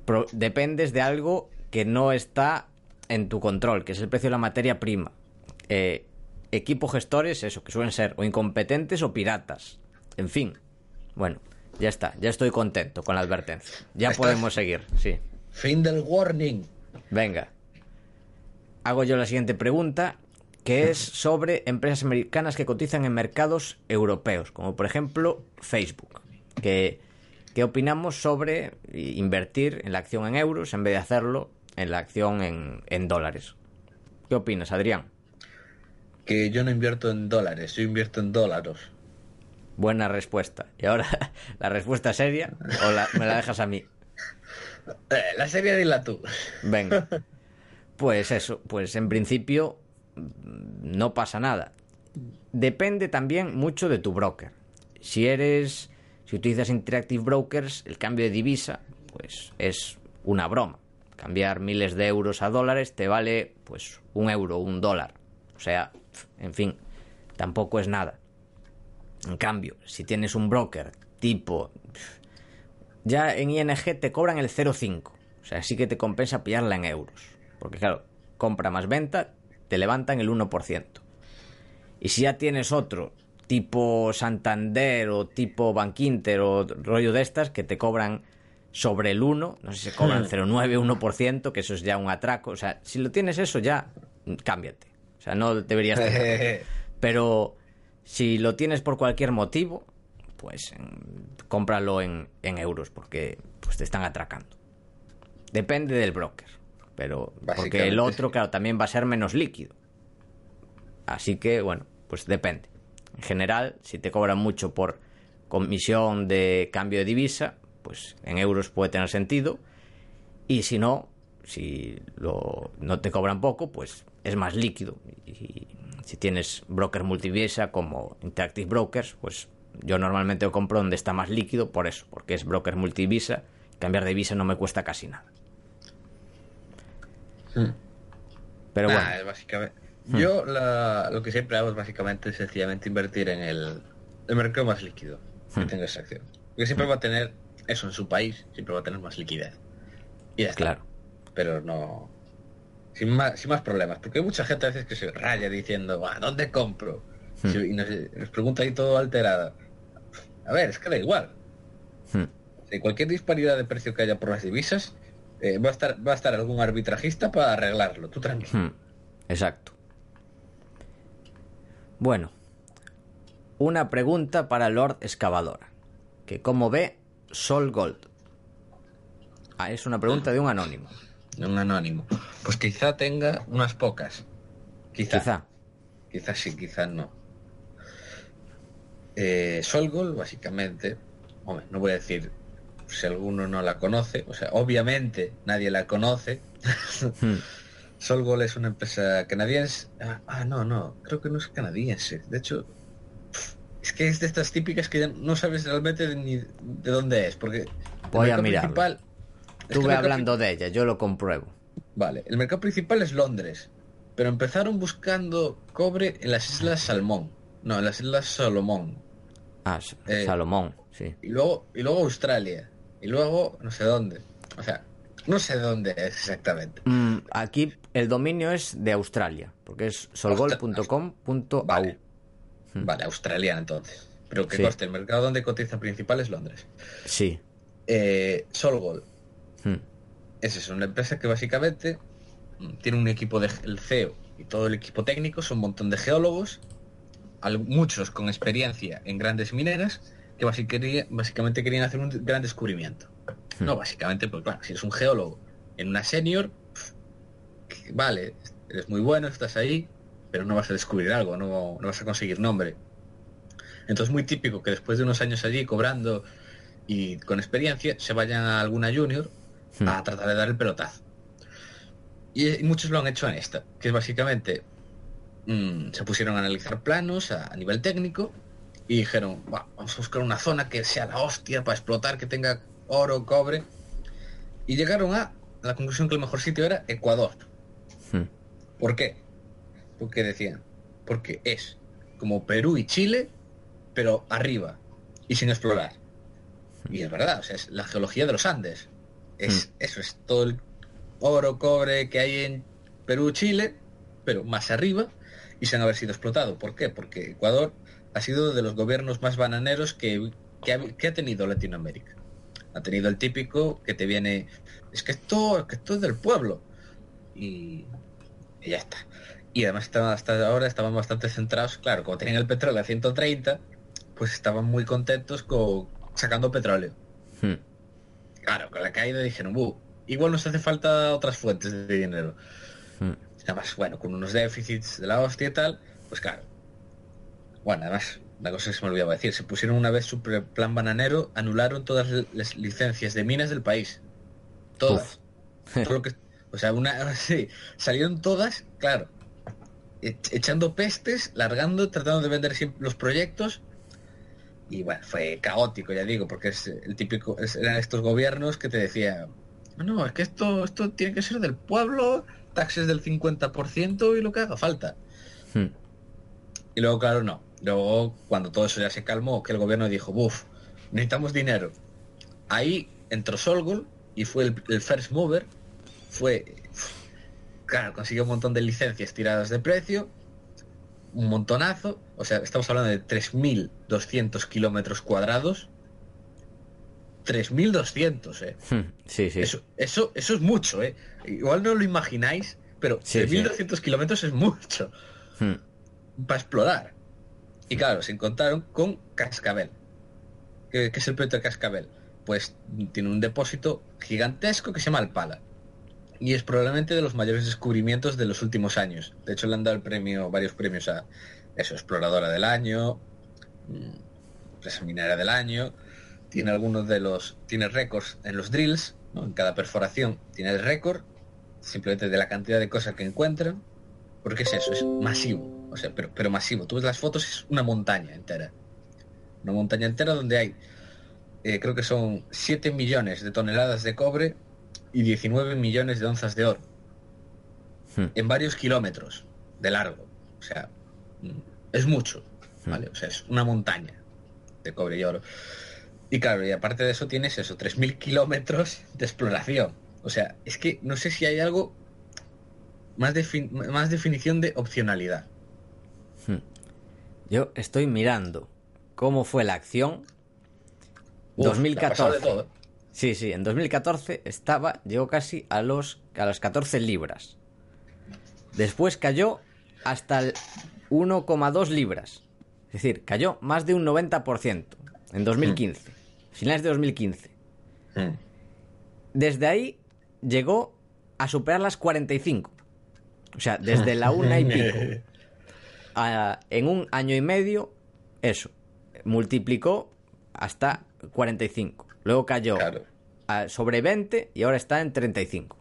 pro- dependes de algo que no está en tu control, que es el precio de la materia prima. Eh, equipo gestores, eso, que suelen ser o incompetentes o piratas. En fin. Bueno, ya está, ya estoy contento con la advertencia. Ya ¿Estás? podemos seguir, sí. Fin del warning. Venga. Hago yo la siguiente pregunta, que es sobre empresas americanas que cotizan en mercados europeos, como por ejemplo Facebook. Que, ¿Qué opinamos sobre invertir en la acción en euros en vez de hacerlo en la acción en, en dólares? ¿Qué opinas, Adrián? Que yo no invierto en dólares, yo invierto en dólares. Buena respuesta. ¿Y ahora la respuesta seria o la- me la dejas a mí? Eh, la serie dila tú. Venga. Pues eso, pues en principio mm, no pasa nada. Depende también mucho de tu broker. Si eres, si utilizas Interactive Brokers, el cambio de divisa, pues es una broma. Cambiar miles de euros a dólares te vale, pues, un euro, un dólar. O sea, en fin, tampoco es nada. En cambio, si tienes un broker tipo ya en ING te cobran el 0,5. O sea, sí que te compensa pillarla en euros. Porque claro, compra más venta, te levantan el 1%. Y si ya tienes otro, tipo Santander o tipo Bankinter o rollo de estas, que te cobran sobre el 1, no sé si se cobran 0,9, 1%, que eso es ya un atraco. O sea, si lo tienes eso ya, cámbiate. O sea, no deberías tenerlo. Pero si lo tienes por cualquier motivo, pues cómpralo en, en euros porque pues te están atracando. Depende del broker. Pero porque el otro, claro, también va a ser menos líquido. Así que, bueno, pues depende. En general, si te cobran mucho por comisión de cambio de divisa, pues en euros puede tener sentido. Y si no, si lo, no te cobran poco, pues es más líquido. Y si tienes broker multivisa como Interactive Brokers, pues yo normalmente lo compro donde está más líquido por eso, porque es broker multivisa. Cambiar de visa no me cuesta casi nada. Pero Nah, bueno, básicamente. Yo la- lo que siempre hago es básicamente sencillamente invertir en el, el mercado más líquido que Hmm. tenga esa acción. Porque siempre va a tener eso en su país, siempre va a tener más liquidez. Y ya está. claro. Pero no. Sin más, sin más problemas. Porque hay mucha gente a veces que se raya diciendo, "Buah, ¿dónde compro? Hmm. Si- Y nos, nos pregunta ahí todo alterada. A ver, es que da igual. Hmm. Cualquier disparidad de precio que haya por las divisas, eh, va, a estar, va a estar algún arbitrajista para arreglarlo. Tú tranquilo. Hmm, Exacto. Bueno, una pregunta para Lord Excavadora. Que cómo ve Sol Gold. Ah, es una pregunta de un anónimo. Un anónimo. Pues quizá tenga unas pocas. Quizá. Quizá. Quizás sí, quizás no. Eh, Solgol, básicamente, hombre, no voy a decir si alguno no la conoce, o sea, obviamente nadie la conoce. Hmm. Solgol es una empresa canadiense. Ah, ah, no, no, creo que no es canadiense. De hecho, es que es de estas típicas que no sabes realmente ni de dónde es, porque el Voy a el Estuve hablando de ella, yo lo compruebo. Vale, el mercado principal es Londres, pero empezaron buscando cobre en las Islas Salmón, no, en las Islas Salomón, Ah, Eh, Salomón, sí. y luego, y luego Australia, y luego no sé dónde, o sea, no sé dónde es exactamente. Mm, aquí el dominio es de Australia, porque es solgol.com.au. Vale, vale, australiana entonces, pero que Sí. coste, el mercado donde cotiza principal es Londres. Sí. Eh, Solgol Hmm. es eso, una empresa que básicamente mm, tiene un equipo de el CEO y todo el equipo técnico, son un montón de geólogos, muchos con experiencia en grandes mineras, que básicamente querían hacer un gran descubrimiento. Hmm. No, básicamente, pues claro, si eres un geólogo en una senior, vale, eres muy bueno, estás ahí, pero no vas a descubrir algo, no, no vas a conseguir nombre. Entonces muy típico que después de unos años allí cobrando y con experiencia se vayan a alguna junior Hmm. a tratar de dar el pelotazo. Y, y muchos lo han hecho en esta, que es básicamente mm, se pusieron a analizar planos a, a nivel técnico y dijeron, "Buah, vamos a buscar una zona que sea la hostia para explotar, que tenga oro, cobre. Y llegaron a la conclusión que el mejor sitio era Ecuador. Hmm. ¿Por qué? Porque decían, porque es como Perú y Chile, pero arriba y sin explorar. Y es verdad, o sea, es la geología de los Andes. Es, Eso es todo el oro, cobre que hay en Perú, Chile, pero más arriba y sin haber sido explotado. ¿Por qué? Porque Ecuador ha sido de los gobiernos más bananeros que, que ha, que ha tenido Latinoamérica. Ha tenido el típico que te viene, es que esto, que esto es del pueblo. Y, y ya está. Y además hasta ahora estaban bastante centrados, claro, como tenían el petróleo a 130, pues estaban muy contentos con sacando petróleo. Hmm. Claro, con la caída dijeron, "Buh, igual nos hace falta otras fuentes de dinero. Hmm. Además, bueno, con unos déficits de la hostia y tal, pues claro. Bueno, además, una cosa que se me olvidaba decir, se pusieron una vez su plan bananero, anularon todas las licencias de minas del país. Todas. Todo lo que- o sea, una, sí, salieron todas, claro, echando pestes, largando, tratando de vender siempre los proyectos. Y bueno, fue caótico, ya digo, porque es el típico, eran estos gobiernos que te decían, no, es que esto, esto tiene que ser del pueblo, taxes del 50% y lo que haga falta. Hmm. Y luego, claro, no. Luego, cuando todo eso ya se calmó, que el gobierno dijo, buf, necesitamos dinero. Ahí entró Solgol y fue el, el first mover. Fue, claro, consiguió un montón de licencias tiradas de precio. Un montonazo. O sea, estamos hablando de 3.200 kilómetros cuadrados. 3.200, eh. Hmm. Sí, sí. Eso, eso, eso es mucho, eh. Igual no lo imagináis, pero Sí, sí. 3.200 kilómetros es mucho Hmm. para explorar. Y claro, se encontraron con Cascabel. ¿Qué, qué es el proyecto de Cascabel? Pues tiene un depósito gigantesco que se llama Alpala. Y es probablemente de los mayores descubrimientos de los últimos años. De hecho, le han dado el premio, varios premios a eso, exploradora del año, mm, empresa minera del año. Tiene algunos de los, tiene récords en los drills, ¿no? en cada perforación tiene el récord, simplemente de la cantidad de cosas que encuentran. Porque es eso, es masivo. O sea, pero, pero masivo. Tú ves las fotos, es una montaña entera. Una montaña entera donde hay, eh, creo que son 7 millones de toneladas de cobre y 19 millones de onzas de oro. Hmm. En varios kilómetros de largo. O sea, mm, es mucho. ¿Vale? O sea, es una montaña de cobre y oro. Y claro, y aparte de eso tienes eso, 3.000 kilómetros de exploración. O sea, es que no sé si hay algo más, defin- más definición de opcionalidad. Yo estoy mirando cómo fue la acción. Uf, le ha pasado 2014. de todo. Sí, sí, en 2014 estaba, llegó casi a los a las 14 libras. Después cayó hasta el 1,2 libras. Es decir, cayó más de un 90% en 2015. Finales de 2015. Mm. Desde ahí llegó a superar las 45. O sea, desde la una y pico a- en un año y medio, eso, multiplicó hasta 45. Luego cayó Claro. a- sobre 20 y ahora está en 35.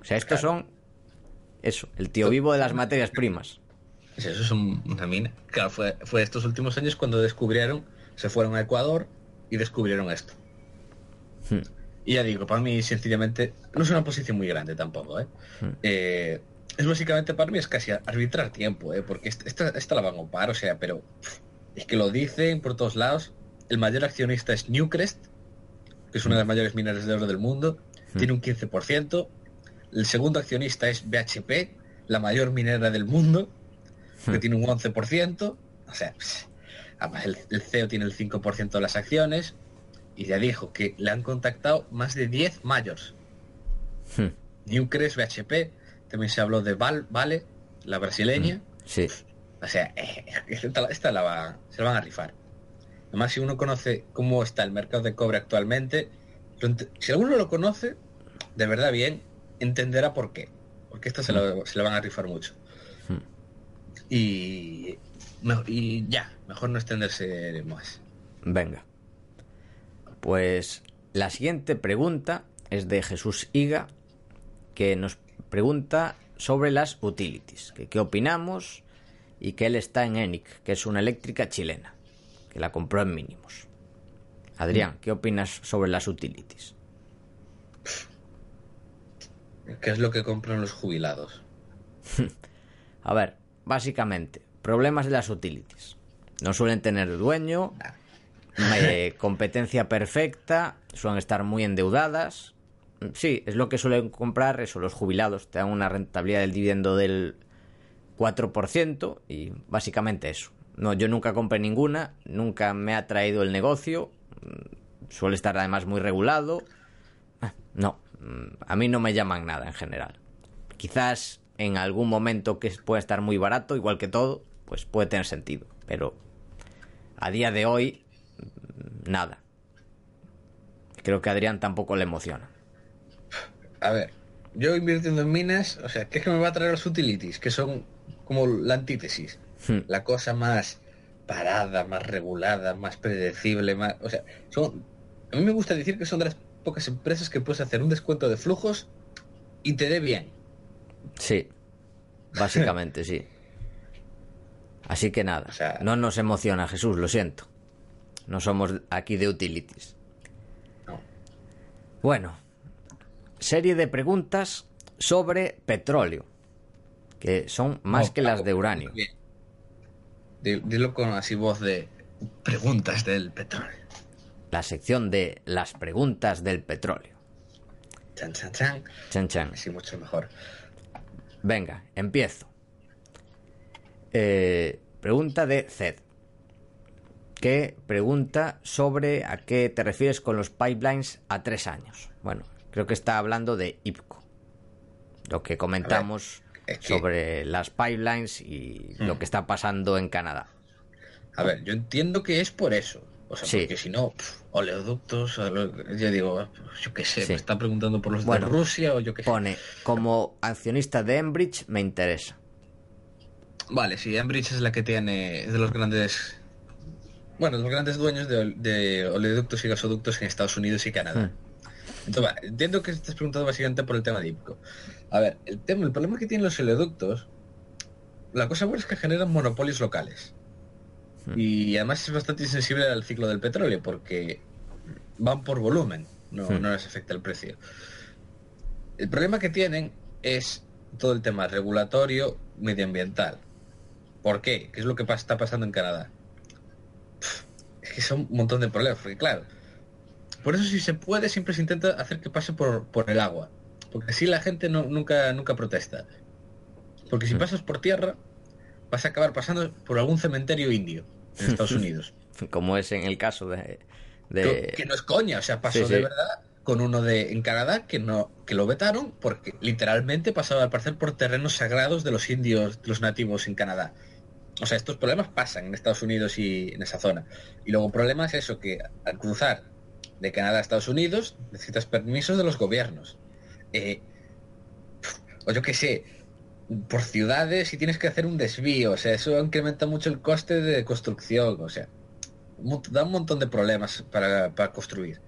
O sea, estos Claro. son eso, el tío vivo de las materias primas. Pues Eso es un- una mina. Claro, fue, fue estos últimos años cuando descubrieron, se fueron a Ecuador y descubrieron esto. Hmm. Y ya digo, para mí sencillamente no es una posición muy grande tampoco, ¿eh? Hmm. Eh, es básicamente para mí es casi arbitrar tiempo, ¿eh? Porque esta, esta, la van a opar, o sea, pero es que lo dicen por todos lados. El mayor accionista es Newcrest, que es una de las mayores mineras de oro del mundo, tiene un 15%. El segundo accionista es BHP, la mayor minera del mundo, que tiene un 11%. O sea, además el, el CEO tiene el 5% de las acciones y ya dijo que le han contactado más de 10 mayors. Hmm. Newcrest, BHP, también se habló de Val, Vale, la brasileña. Sí. O sea, eh, esta, esta la va- se la van a rifar. Además, si uno conoce cómo está el mercado de cobre actualmente, lo ent- si alguno lo conoce, de verdad bien, entenderá por qué. Porque esta se la, se la van a rifar mucho. Hmm. Y, ya, mejor no extenderse más. Venga. Pues la siguiente pregunta es de Jesús Higa, que nos pregunta sobre las utilities, que qué opinamos y que él está en ENIC, que es una eléctrica chilena, que la compró en mínimos. Adrián, ¿qué opinas sobre las utilities? ¿Qué es lo que compran los jubilados? A ver, básicamente, problemas de las utilities. No suelen tener dueño, eh, competencia perfecta, suelen estar muy endeudadas. Sí, es lo que suelen comprar eso, los jubilados. Te dan una rentabilidad del dividendo del 4% y básicamente eso. No, yo nunca compré ninguna, nunca me ha traído el negocio, mm, suele estar además muy regulado. Ah, No, mm, a mí no me llaman nada en general. Quizás en algún momento que pueda estar muy barato, igual que todo, pues puede tener sentido. Pero a día de hoy, mm, nada. Creo que a Adrián tampoco le emociona. A ver, yo invirtiendo en minas, o sea, ¿qué es que me va a traer los utilities? Que son como la antítesis. Hmm. La cosa más parada, más regulada, más predecible, más... O sea, son... A mí me gusta decir que son de las pocas empresas que puedes hacer un descuento de flujos y te dé bien. Sí, básicamente sí. Así que nada, O sea- no nos emociona Jesús, lo siento. No somos aquí de utilities. No. Bueno, serie de preguntas sobre petróleo, que son más No, que las claro, de uranio. bien. Di- Dilo con así voz de preguntas del petróleo. La sección de las preguntas del petróleo. Chan, chan, chan. Chan, chan. Así mucho mejor. Venga, empiezo. Eh, pregunta de Zed. Que pregunta sobre a qué te refieres con los pipelines a tres años. Bueno, creo que está hablando de IPCO. Lo que comentamos es que- sobre las pipelines y lo Mm. que está pasando en Canadá. A ver, yo entiendo que es por eso. O sea, Sí. porque si no, pf, oleoductos, o lo- yo digo, yo qué sé, Sí. me está preguntando por los Bueno, de Rusia o yo qué sé. Pone, como accionista de Enbridge me interesa. Vale, sí, Enbridge es la que tiene, es de los grandes, bueno, los grandes dueños de, de oleoductos y gasoductos en Estados Unidos y Canadá. Entonces, entiendo que estás preguntando básicamente por el tema de IPCO. A ver, el tema, el problema que tienen los oleoductos, la cosa buena es que generan monopolios locales. Y además es bastante insensible al ciclo del petróleo porque van por volumen, no, Hmm. no les afecta el precio. El problema que tienen es todo el tema regulatorio medioambiental. ¿Por qué? ¿Qué es lo que está pasando en Canadá? Pff, Es que son un montón de problemas, porque claro, por eso si se puede siempre se intenta hacer que pase por, por el agua, porque así la gente no, nunca, nunca protesta. Porque si Mm. pasas por tierra, vas a acabar pasando por algún cementerio indio en Estados Unidos. Como es en el caso de... de- Que, no es coña, o sea, pasó Sí, sí. de verdad con uno de en Canadá que no que lo vetaron porque literalmente pasaba al parecer por terrenos sagrados de los indios, de los nativos en Canadá. O sea, estos problemas pasan en Estados Unidos y en esa zona. Y luego problema es eso, que al cruzar de Canadá a Estados Unidos necesitas permisos de los gobiernos. Eh, o yo qué sé, por ciudades y tienes que hacer un desvío. O sea, eso incrementa mucho el coste de construcción. O sea, da un montón de problemas para, construir.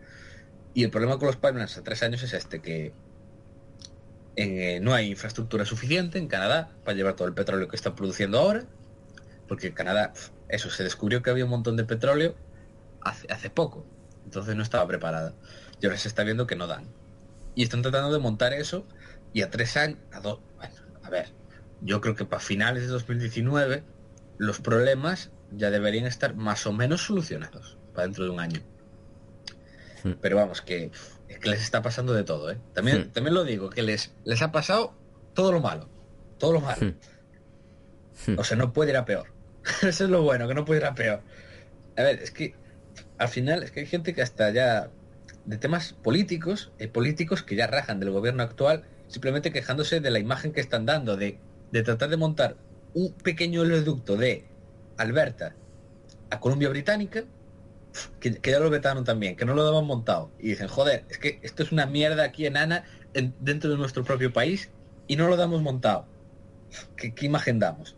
Y el problema con los pipelines a tres años es este, que eh, no hay infraestructura suficiente en Canadá para llevar todo el petróleo que está produciendo ahora, porque Canadá, eso, se descubrió que había un montón de petróleo hace poco, entonces no estaba preparada. Y ahora se está viendo que no dan. Y están tratando de montar eso y a tres años, a dos, bueno, a ver, yo creo que para finales de 2019 los problemas ya deberían estar más o menos solucionados para dentro de un año. Hmm. Pero vamos, que, es que les está pasando de todo, ¿eh? También, hmm. también lo digo, que les, les ha pasado todo lo malo. Todo lo malo. Hmm. O sea, no puede ir a peor. Eso es lo bueno, que no puede ir a peor. A ver, es que al final es que hay gente que hasta ya de temas políticos, hay políticos que ya rajan del gobierno actual simplemente quejándose de la imagen que están dando, de, de tratar de montar un pequeño oleoducto de Alberta a Columbia Británica, que, ya lo vetaron también, que no lo daban montado. Y dicen, joder, es que esto es una mierda aquí en Ana, dentro de nuestro propio país, y no lo damos montado. ¿Qué, imagen damos?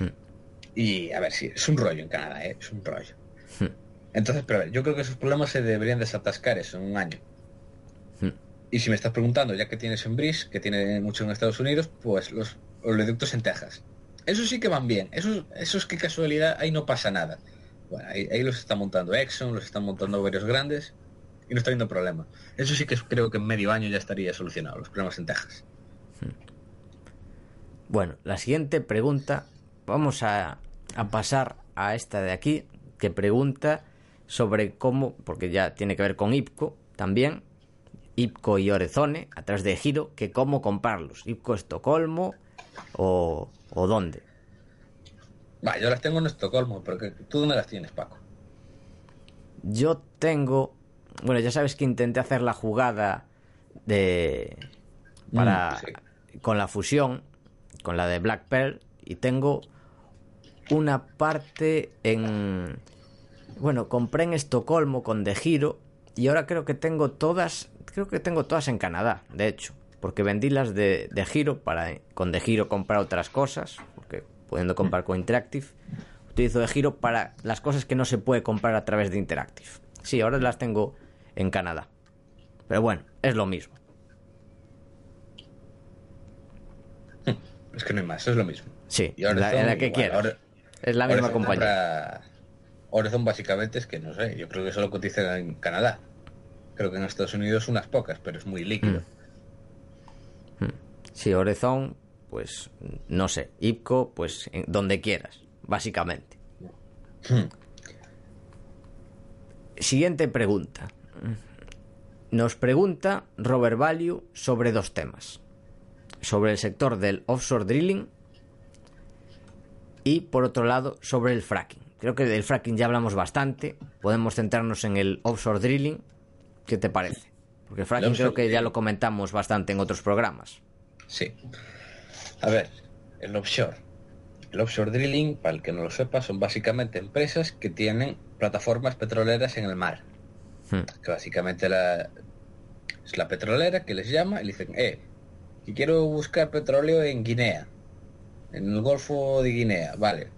Hmm. Y a ver, sí, es un rollo en Canadá, ¿eh? es un rollo. Hmm. Entonces, pero a ver, yo creo que esos problemas se deberían desatascar eso en un año. Hmm. Y si me estás preguntando, ya que tienes en Bris, que tiene mucho en Estados Unidos, pues los oleoductos en Texas. Eso sí que van bien. Eso, eso es que casualidad, ahí no pasa nada. Bueno, ahí, los está montando Exxon, los están montando varios grandes y no está habiendo problema. Eso sí que creo que en medio año ya estaría solucionado, los problemas en Texas. Bueno, la siguiente pregunta, vamos a, a pasar a esta de aquí, que pregunta sobre cómo, porque ya tiene que ver con IPCO también, IPCO y Orezone, atrás de Giro, que cómo comprarlos. IPCO Estocolmo o, o dónde. Va, yo las tengo en Estocolmo, pero ¿tú dónde las tienes, Paco? Yo tengo, bueno, ya sabes que intenté hacer la jugada de para mm, con la fusión, con la de Black Pearl y tengo una parte en bueno, compré en Estocolmo con De Giro y ahora creo que tengo todas, creo que tengo todas en Canadá, de hecho, porque vendí las de, de Giro para con De Giro comprar otras cosas, porque pudiendo comprar con Interactive, utilizo De Giro para las cosas que no se puede comprar a través de Interactive. Sí, ahora las tengo en Canadá. Pero bueno, es lo mismo. Es que no hay más, es lo mismo. Sí, en la, que quieras. es la misma compañía. Horizon básicamente es que no sé, yo creo que solo cotiza en Canadá. Creo que en Estados Unidos unas pocas, pero es muy líquido. Mm. Mm. Sí, Horizon, pues no sé. IPCO, pues donde quieras, básicamente. Hmm. Siguiente pregunta. Nos pregunta Robert Value sobre dos temas. Sobre el sector del offshore drilling y por otro lado sobre el fracking. Creo que del fracking ya hablamos bastante. Podemos centrarnos en el offshore drilling. ¿Qué te parece? Porque el fracking creo que ya lo comentamos bastante en otros programas. Sí. A ver, el offshore. El offshore drilling, para el que no lo sepa, son básicamente empresas que tienen plataformas petroleras en el mar. Hmm. Que básicamente la, es la petrolera que les llama y le dicen, eh, que quiero buscar petróleo en Guinea, en el Golfo de Guinea, vale,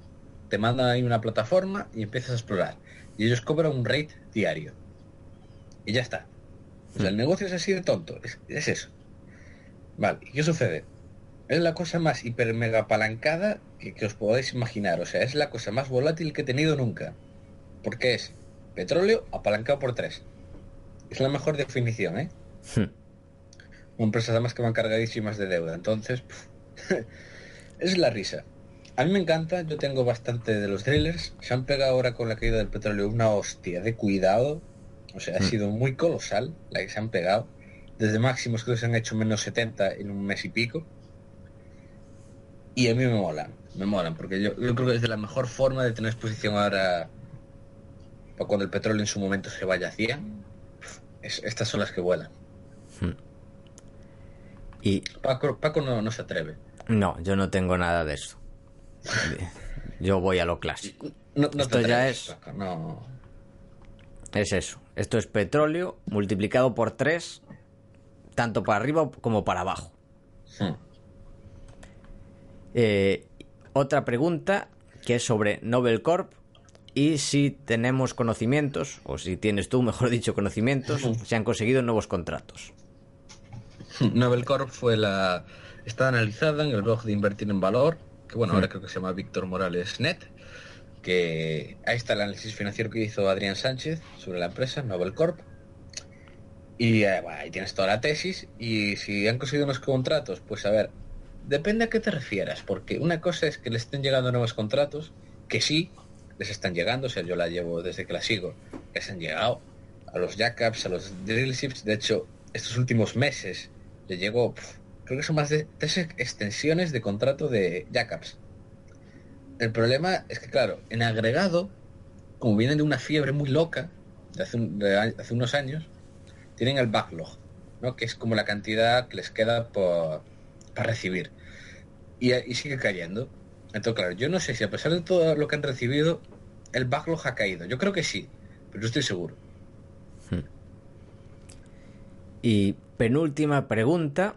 te mandan ahí una plataforma y empiezas a explorar. Y ellos cobran un rate diario. Y ya está. O sea, el negocio es así de tonto. Es, eso. Vale, ¿y qué sucede? Es la cosa más hiper mega apalancada que, os podáis imaginar. O sea, es la cosa más volátil que he tenido nunca. Porque es petróleo apalancado por tres. Es la mejor definición, ¿eh? Hmm. Empresas además que van cargadísimas de deuda. Entonces, es la risa. A mí me encanta, yo tengo bastante de los thrillers. Se han pegado ahora con la caída del petróleo una hostia de cuidado. O sea, ha hmm. sido muy colosal la que se han pegado. Desde máximos creo que se han hecho menos 70 en un mes y pico. Y a mí me molan, me molan, porque yo, creo que es de la mejor forma de tener exposición ahora para cuando el petróleo en su momento se vaya hacia. estas son las que vuelan. Hmm. Y Paco, Paco no, no se atreve. No, yo no tengo nada de eso. Yo voy a lo clásico. Esto ya es. Es eso. Esto es petróleo multiplicado por 3, tanto para arriba como para abajo. Hmm. Eh, otra pregunta que es sobre Nobel Corp y si tenemos conocimientos, o si tienes tú, mejor dicho, conocimientos, se han conseguido nuevos contratos. Nobel Corp fue la... Está analizada en el blog de Invertir en Valor, que bueno, ahora creo que se llama Víctor Morales Net, que ahí está el análisis financiero que hizo Adrián Sánchez sobre la empresa Nobel Corp. Y eh, bueno, ahí tienes toda la tesis. Y si han conseguido unos contratos, pues a ver, depende a qué te refieras, porque una cosa es que les estén llegando nuevos contratos, que sí, les están llegando, o sea, yo la llevo desde que la sigo, les han llegado a los jackups, a los drillships, de hecho, estos últimos meses le llegó, creo que son más de tres extensiones de contrato de jackups. El problema es que, claro, en agregado, como vienen de una fiebre muy loca, de hace, hace unos años, tienen el backlog, ¿no? que es como la cantidad que les queda por, para recibir. Y, y, sigue cayendo. Entonces, claro, yo no sé si a pesar de todo lo que han recibido, el backlog ha caído. Yo creo que sí, pero no estoy seguro. Hmm. Y penúltima pregunta,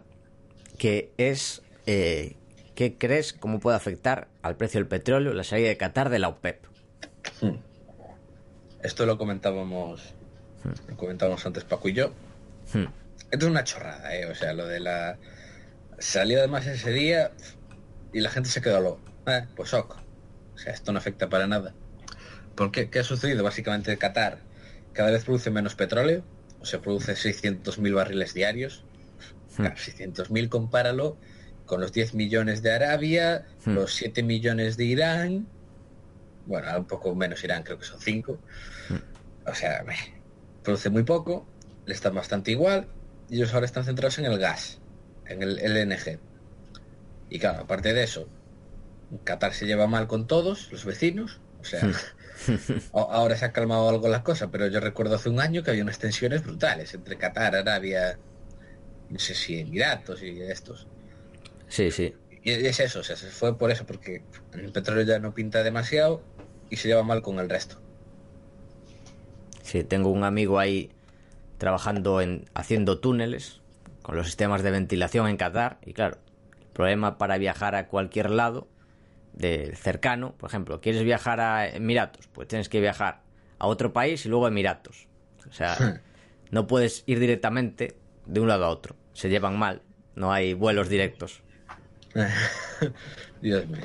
que es, eh, ¿qué crees cómo puede afectar al precio del petróleo la salida de Qatar de la OPEP? Hmm. Esto lo comentábamos, hmm. lo comentábamos antes Paco y yo. Esto es una chorrada, ¿eh? O sea, lo de la salida además ese día y la gente se quedó loco. Eh, pues ok. O sea, esto no afecta para nada. ¿Por qué? ¿Qué ha sucedido? Básicamente Qatar cada vez produce menos petróleo, o sea, produce 600.000 barriles diarios. Hmm. 600.000 compáralo con los 10 millones de Arabia, hmm. los 7 millones de Irán, bueno, un poco menos Irán, creo que son 5. Hmm. O sea, produce muy poco, le está bastante igual, y ellos ahora están centrados en el gas, en el LNG. Y claro, aparte de eso, Qatar se lleva mal con todos, los vecinos, o sea, ahora se ha calmado algo la cosa, pero yo recuerdo hace un año que había unas tensiones brutales entre Qatar, Arabia, no sé si Emiratos y estos. Sí, sí. Y es eso, o sea, se fue por eso, porque el petróleo ya no pinta demasiado y se lleva mal con el resto. Sí, tengo un amigo ahí trabajando en haciendo túneles con los sistemas de ventilación en Qatar y claro, el problema para viajar a cualquier lado de cercano, por ejemplo, quieres viajar a Emiratos, pues tienes que viajar a otro país y luego a Emiratos. O sea, no puedes ir directamente de un lado a otro. Se llevan mal, no hay vuelos directos. Dios mío.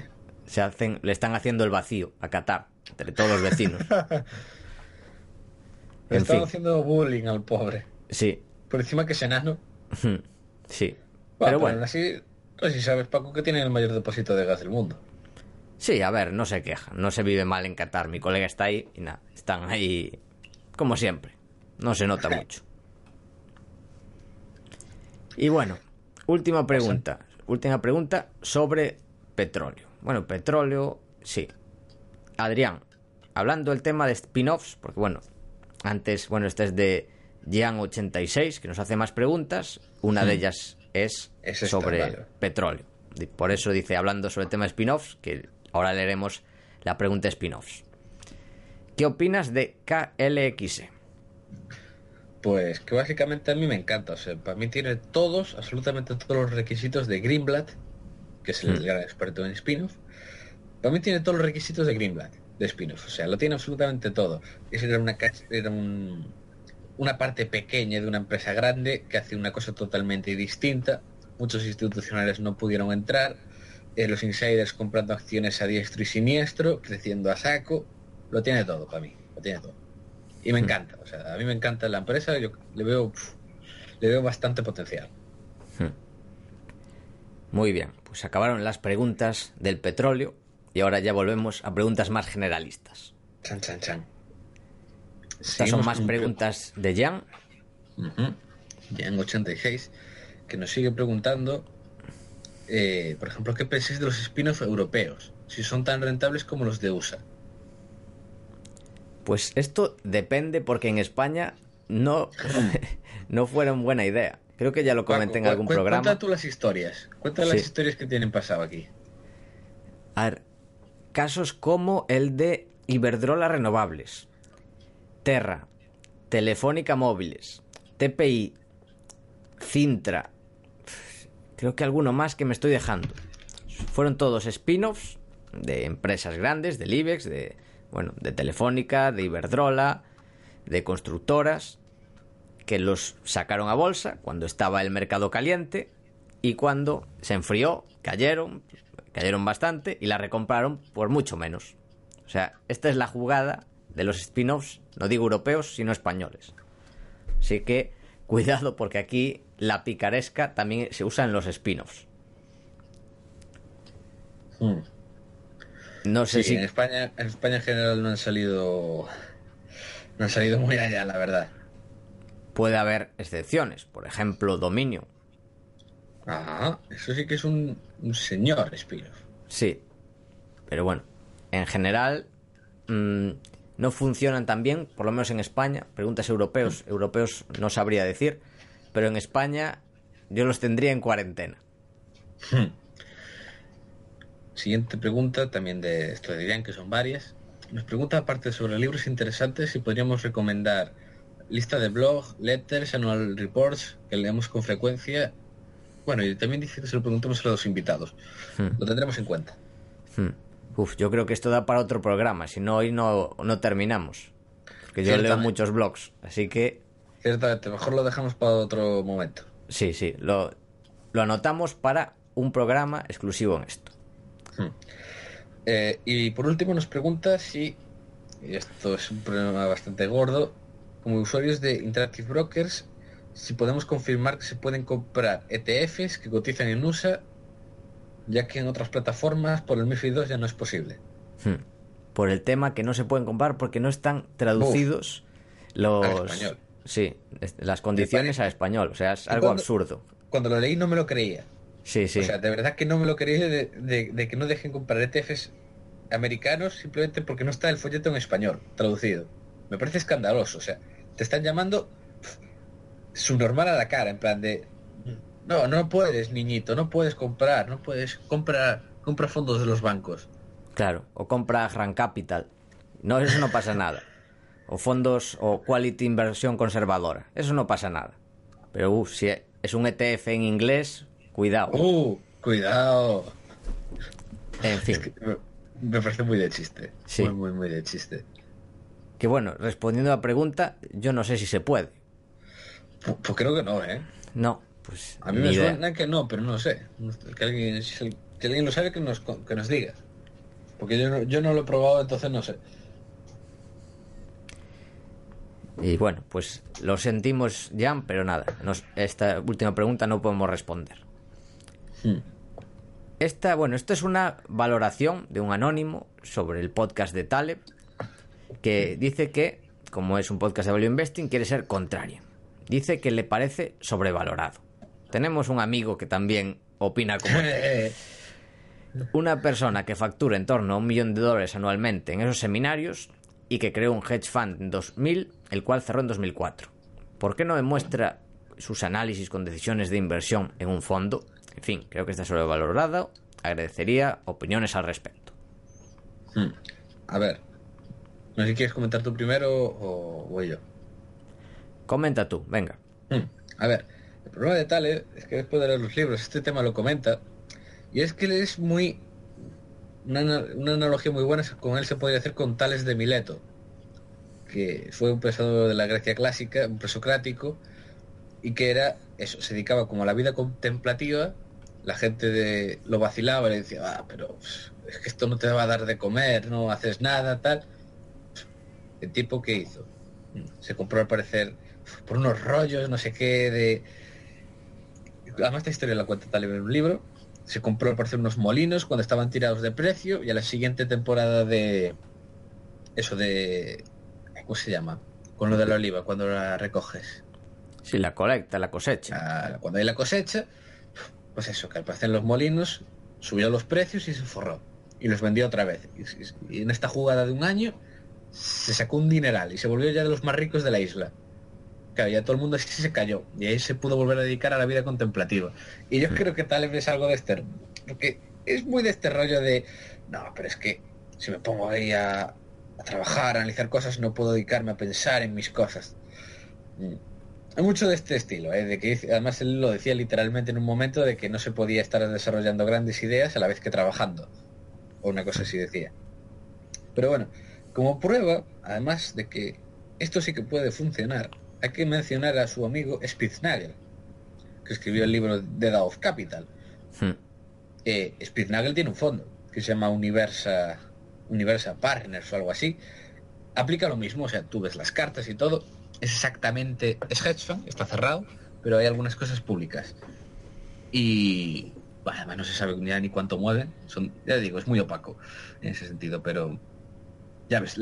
Se hacen, le están haciendo el vacío a Qatar, entre todos los vecinos. le están haciendo bullying al pobre. Sí. Por encima que es enano. sí. pero bueno, así, sabes, Paco, que tiene el mayor depósito de gas del mundo. Sí, a ver, no se queja, no se vive mal en Qatar. Mi colega está ahí y nada, están ahí como siempre. No se nota mucho. Y bueno, última pregunta. Última pregunta sobre petróleo. Bueno, petróleo, sí. Adrián, hablando del tema de spin-offs, porque bueno, antes, bueno, este es de Jean86, que nos hace más preguntas. Una de ellas es, sobre petróleo. Por eso dice, hablando sobre el tema de spin-offs, que Ahora leeremos la pregunta spin-offs. ¿Qué opinas de KLX? Pues que básicamente a mí me encanta. O sea, para mí tiene todos, absolutamente todos los requisitos de Greenblatt, que es el hmm. gran experto en spin-off. Para mí tiene todos los requisitos de Greenblatt, de spin-off. O sea, lo tiene absolutamente todo. Es era una, era una parte pequeña de una empresa grande que hace una cosa totalmente distinta. Muchos institucionales no pudieron entrar eh, los insiders comprando acciones a diestro y siniestro, creciendo a saco, lo tiene todo para mí, lo tiene todo. Y me hmm. encanta, o sea, a mí me encanta la empresa, yo le veo, le veo bastante potencial. Hmm. Muy bien, pues acabaron las preguntas del petróleo y ahora ya volvemos a preguntas más generalistas. Chan, chan, chan. Estas son más preguntas de Jan. Jan86, que nos sigue preguntando eh, por ejemplo, ¿qué pensáis de los spin-off europeos? Si son tan rentables como los de USA. Pues esto depende porque en España no, no fueron buena idea. Creo que ya lo comenté en algún programa. Cuenta tú las historias. Cuenta las historias que tienen pasado aquí. A ver, casos como el de Iberdrola Renovables, Terra, Telefónica Móviles, TPI, Cintra, Creo que alguno más que me estoy dejando. Fueron todos spin-offs de empresas grandes, del IBEX, de bueno, de Telefónica, de Iberdrola, de constructoras, que los sacaron a bolsa cuando estaba el mercado caliente y cuando se enfrió, cayeron, cayeron bastante y la recompraron por mucho menos. O sea, esta es la jugada de los spin-offs, no digo europeos, sino españoles. Así que cuidado porque aquí la picaresca también se usa en los spin-offs. Hmm. No sé Sí, si... en España, en España en general no han salido no han salido muy allá, la verdad. Puede haber excepciones, por ejemplo, Dominio. Ah, eso sí que es un, un señor spin-off. Sí, pero bueno, en general mm, no funcionan tan bien, por lo menos en España. Preguntas europeos, europeos no sabría decir, pero en España yo los tendría en cuarentena. Siguiente pregunta, también de esto de Irán, que son varias. Nos pregunta, aparte sobre libros interesantes, si podríamos recomendar lista de blog, letters, annual reports, que leemos con frecuencia. Bueno, y también dice que se lo preguntemos a los invitados. Hmm. Lo tendremos en cuenta. Hmm. Uf, yo creo que esto da para otro programa, si no hoy no, no terminamos. Porque yo leo muchos blogs, así que Ciertamente, mejor lo dejamos para otro momento. sí, sí, lo, lo anotamos para un programa exclusivo en esto. Hmm. Eh, y por último nos pregunta si, y esto es un problema bastante gordo, como usuarios de Interactive Brokers, si podemos confirmar que se pueden comprar ETFs que cotizan en USA, ya que en otras plataformas por el MIFID 2 ya no es posible. Hmm. Por el tema que no se pueden comprar porque no están traducidos los... Al español. Sí, las condiciones al español, o sea, es ¿Y algo absurdo. Cuando lo leí no me lo creía. Sí, sí. O sea, de verdad que no me lo creía de, de- de que no dejen comprar ETFs americanos simplemente porque no está el folleto en español traducido. Me parece escandaloso. O sea, te están llamando pf, su normal a la cara, en plan de no, no puedes, niñito, no puedes comprar, no puedes comprar, compra fondos de los bancos. Claro, o compra Gran Capital. No, eso no pasa nada. O fondos o Quality Inversión Conservadora. Eso no pasa nada. Pero uf, si es un ETF en inglés, cuidado. Uh, cuidado. En fin, Es que me, parece muy de chiste. Sí. Muy, muy, muy de chiste. que bueno, respondiendo a la pregunta, yo no sé si se puede. Pues, pues creo que no, ¿eh? No, pues A mí me idea. suena que no, pero no sé. Que alguien, que alguien lo sabe, que nos, que nos diga. Porque yo no, yo no lo he probado, entonces no sé. Y bueno, pues lo sentimos, Jan, pero nada. nos- esta última pregunta no podemos responder. Hmm. Esta, bueno, esto es una valoración de un anónimo sobre el podcast de Taleb que dice que, como es un podcast de value investing, quiere ser contrario. Dice que le parece sobrevalorado. Tenemos un amigo que también opina como él. Una persona que factura en torno a un millón de dólares anualmente en esos seminarios y que creó un hedge fund en 2000, el cual cerró en 2004. ¿Por qué no demuestra sus análisis con decisiones de inversión en un fondo? En fin, creo que está sobrevalorado. Agradecería opiniones al respecto. Hmm. A ver. No sé si quieres comentar tú primero o voy yo. Comenta tú, venga. Hmm. A ver, el problema de Tale es que después de leer los libros, este tema lo comenta. Y es que es muy. Una, una analogía muy buena con él se podría hacer con Tales de Mileto, que fue un pensador de la Grecia clásica, un presocrático, y que era eso, se dedicaba como a la vida contemplativa. La gente de, lo vacilaba, le decía, ah, pero es que esto no te va a dar de comer, no haces nada, tal. El tipo que hizo, se compró al parecer por unos rollos, no sé qué, de... Además esta historia la cuenta Taleb en un libro. Se compró al parecer unos molinos cuando estaban tirados de precio y a la siguiente temporada de... Eso de... ¿Cómo se llama? Con lo de la oliva, cuando la recoges. Sí, la colecta, la cosecha. Ah, cuando hay la cosecha, pues eso, que al parecer los molinos subió los precios y se forró. Y los vendió otra vez. Y, y en esta jugada de un año se sacó un dineral y se volvió ya de los más ricos de la isla. Claro, ya todo el mundo así se cayó. Y ahí se pudo volver a dedicar a la vida contemplativa. Y yo creo que tal vez es algo de este... Porque es muy de este rollo de... No, pero es que si me pongo ahí a, a trabajar, a analizar cosas, no puedo dedicarme a pensar en mis cosas. Mm. Hay mucho de este estilo, ¿eh? de que además él lo decía literalmente en un momento de que no se podía estar desarrollando grandes ideas a la vez que trabajando. O una cosa así decía. Pero bueno, como prueba, además de que esto sí que puede funcionar, hay que mencionar a su amigo Spitznagel, que escribió el libro Dead of Capital. Hmm. Eh, Spitznagel tiene un fondo que se llama Universa, Universa Partners o algo así. Aplica lo mismo, o sea, tú ves las cartas y todo. Es exactamente, es hedge fund, está cerrado, pero hay algunas cosas públicas. Y bueno, además no se sabe ni cuánto mueven. Son, ya digo, es muy opaco en ese sentido, pero ya ves,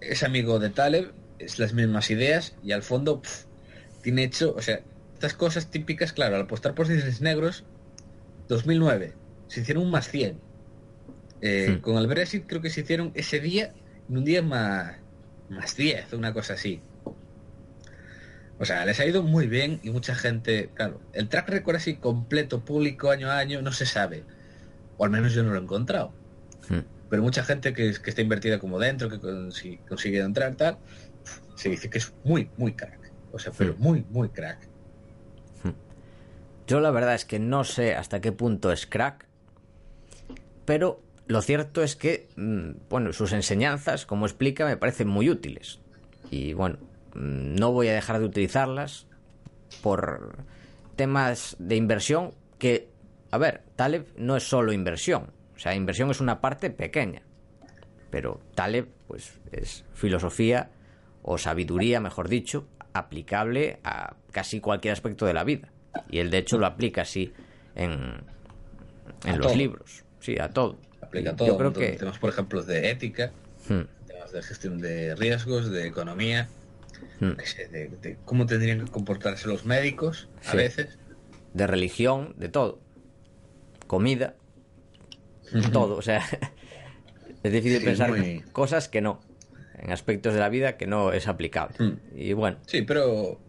es amigo de Taleb, es las mismas ideas y al fondo tiene hecho, o sea, estas cosas típicas, claro, al apostar por cisnes negros, 2009, se hicieron un más 100. Eh, hmm. Con el Brexit creo que se hicieron ese día, en un día más, más 10, una cosa así. O sea, les ha ido muy bien y mucha gente, claro, el track record así completo, público, año a año, no se sabe. O al menos yo no lo he encontrado. Hmm. Pero mucha gente que, que, está invertida como dentro, que consigue entrar, tal, se dice que es muy, muy crack. O sea, pero hmm. muy, muy crack. Hmm. Yo la verdad es que no sé hasta qué punto es crack, pero lo cierto es que, mm, bueno, sus enseñanzas, como explica, me parecen muy útiles. Y bueno, no voy a dejar de utilizarlas por temas de inversión que, a ver, Taleb no es solo inversión. O sea, inversión es una parte pequeña. Pero Taleb, pues, es filosofía o sabiduría, mejor dicho, aplicable a casi cualquier aspecto de la vida. Y él, de hecho, lo aplica así en, en los libros. Sí, a todo. Aplica a todo. Yo creo que... Tenemos, por ejemplo, de ética, hmm. temas de gestión de riesgos, de economía, hmm. de, cómo tendrían que comportarse los médicos a veces. De religión, de todo. Comida, todo. O sea, es difícil pensar cosas que no en aspectos de la vida que no es aplicable. Hmm. Y bueno. Sí, pero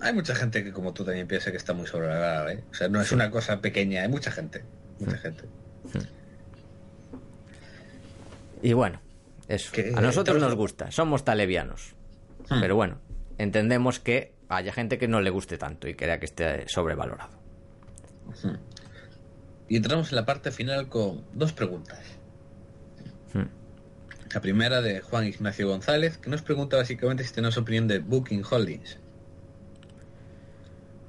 hay mucha gente que como tú también piensa que está muy sobrevalorada, ¿eh? O sea, no es una cosa pequeña, hay mucha gente, mucha hmm. gente. Y bueno, eso. a nosotros nos gusta, somos talevianos. Pero bueno, entendemos que haya gente que no le guste tanto y crea que esté sobrevalorado. Y entramos en la parte final con dos preguntas. La primera de Juan Ignacio González, que nos pregunta básicamente si tenemos opinión de Booking Holdings.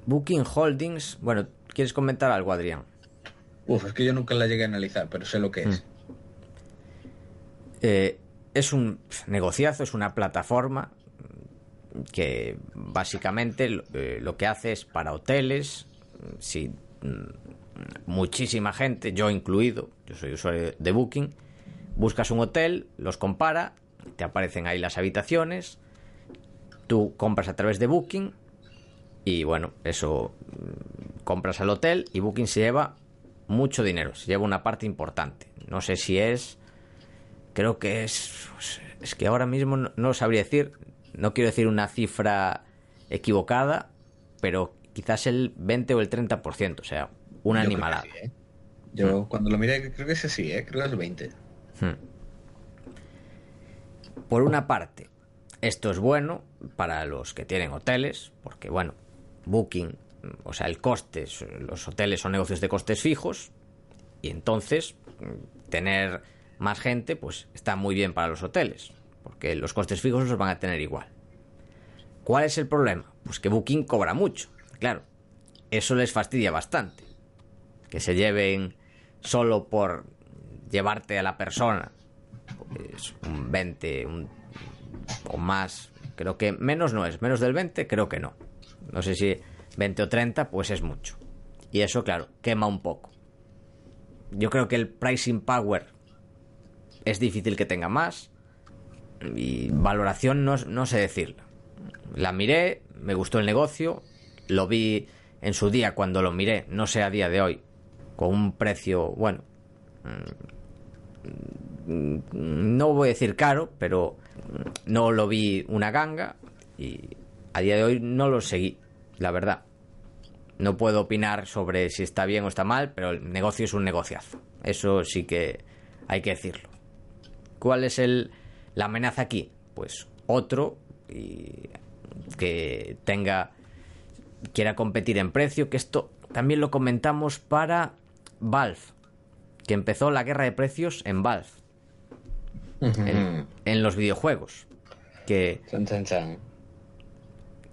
Booking Holdings, bueno, ¿quieres comentar algo, Adrián? Uf, es que yo nunca la llegué a analizar, pero sé lo que es. Mm. Eh, es un negociazo, es una plataforma que básicamente eh, lo que hace es para hoteles, si mm, muchísima gente, yo incluido, yo soy usuario de Booking, Buscas un hotel, los compara, te aparecen ahí las habitaciones, tú compras a través de Booking y bueno, eso mm, compras al hotel y Booking se lleva mucho dinero, se lleva una parte importante. No sé si es, creo que es, es que ahora mismo no, lo sabría decir, no quiero decir una cifra equivocada, pero quizás el 20 o el 30%, o sea, una animalada. ¿eh? Yo mm. cuando lo miré creo que es así, ¿eh? creo que es el 20. Hmm. Por una parte, esto es bueno para los que tienen hoteles, porque bueno, Booking, o sea, el coste, los hoteles son negocios de costes fijos, y entonces tener más gente, pues está muy bien para los hoteles, porque los costes fijos los van a tener igual. ¿Cuál es el problema? Pues que Booking cobra mucho, claro, eso les fastidia bastante. Que se lleven solo por llevarte a la persona un 20 o más, creo que menos no es, menos del 20 creo que no. No sé si 20 o 30 pues es mucho. Y eso claro, quema un poco. Yo creo que el pricing power es difícil que tenga más y valoración no, no sé decirla. La miré, me gustó el negocio, lo vi en su día cuando lo miré, no sé a día de hoy, con un precio, bueno, no voy a decir caro, pero no lo vi una ganga y a día de hoy no lo seguí, la verdad. No puedo opinar sobre si está bien o está mal, pero el negocio es un negociazo. Eso sí que hay que decirlo. ¿Cuál es el, la amenaza aquí? Pues otro y que tenga quiera competir en precio, que esto también lo comentamos para Valve, que empezó la guerra de precios en Valve. en, en los videojuegos. Que, Chan, chan, chan.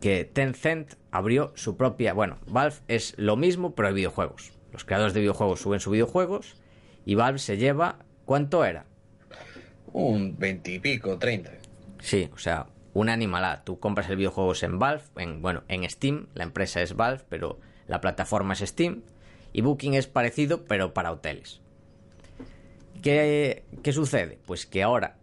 que Tencent abrió su propia. Bueno, Valve es lo mismo, pero de videojuegos. Los creadores de videojuegos suben sus videojuegos y Valve se lleva. ¿Cuánto era? Un veintipico, treinta. Sí, o sea, una animalada. Tú compras el videojuego en Valve, en, bueno, en Steam, la empresa es Valve, pero la plataforma es Steam. Y Booking es parecido, pero para hoteles. ¿Qué, qué sucede? Pues que ahora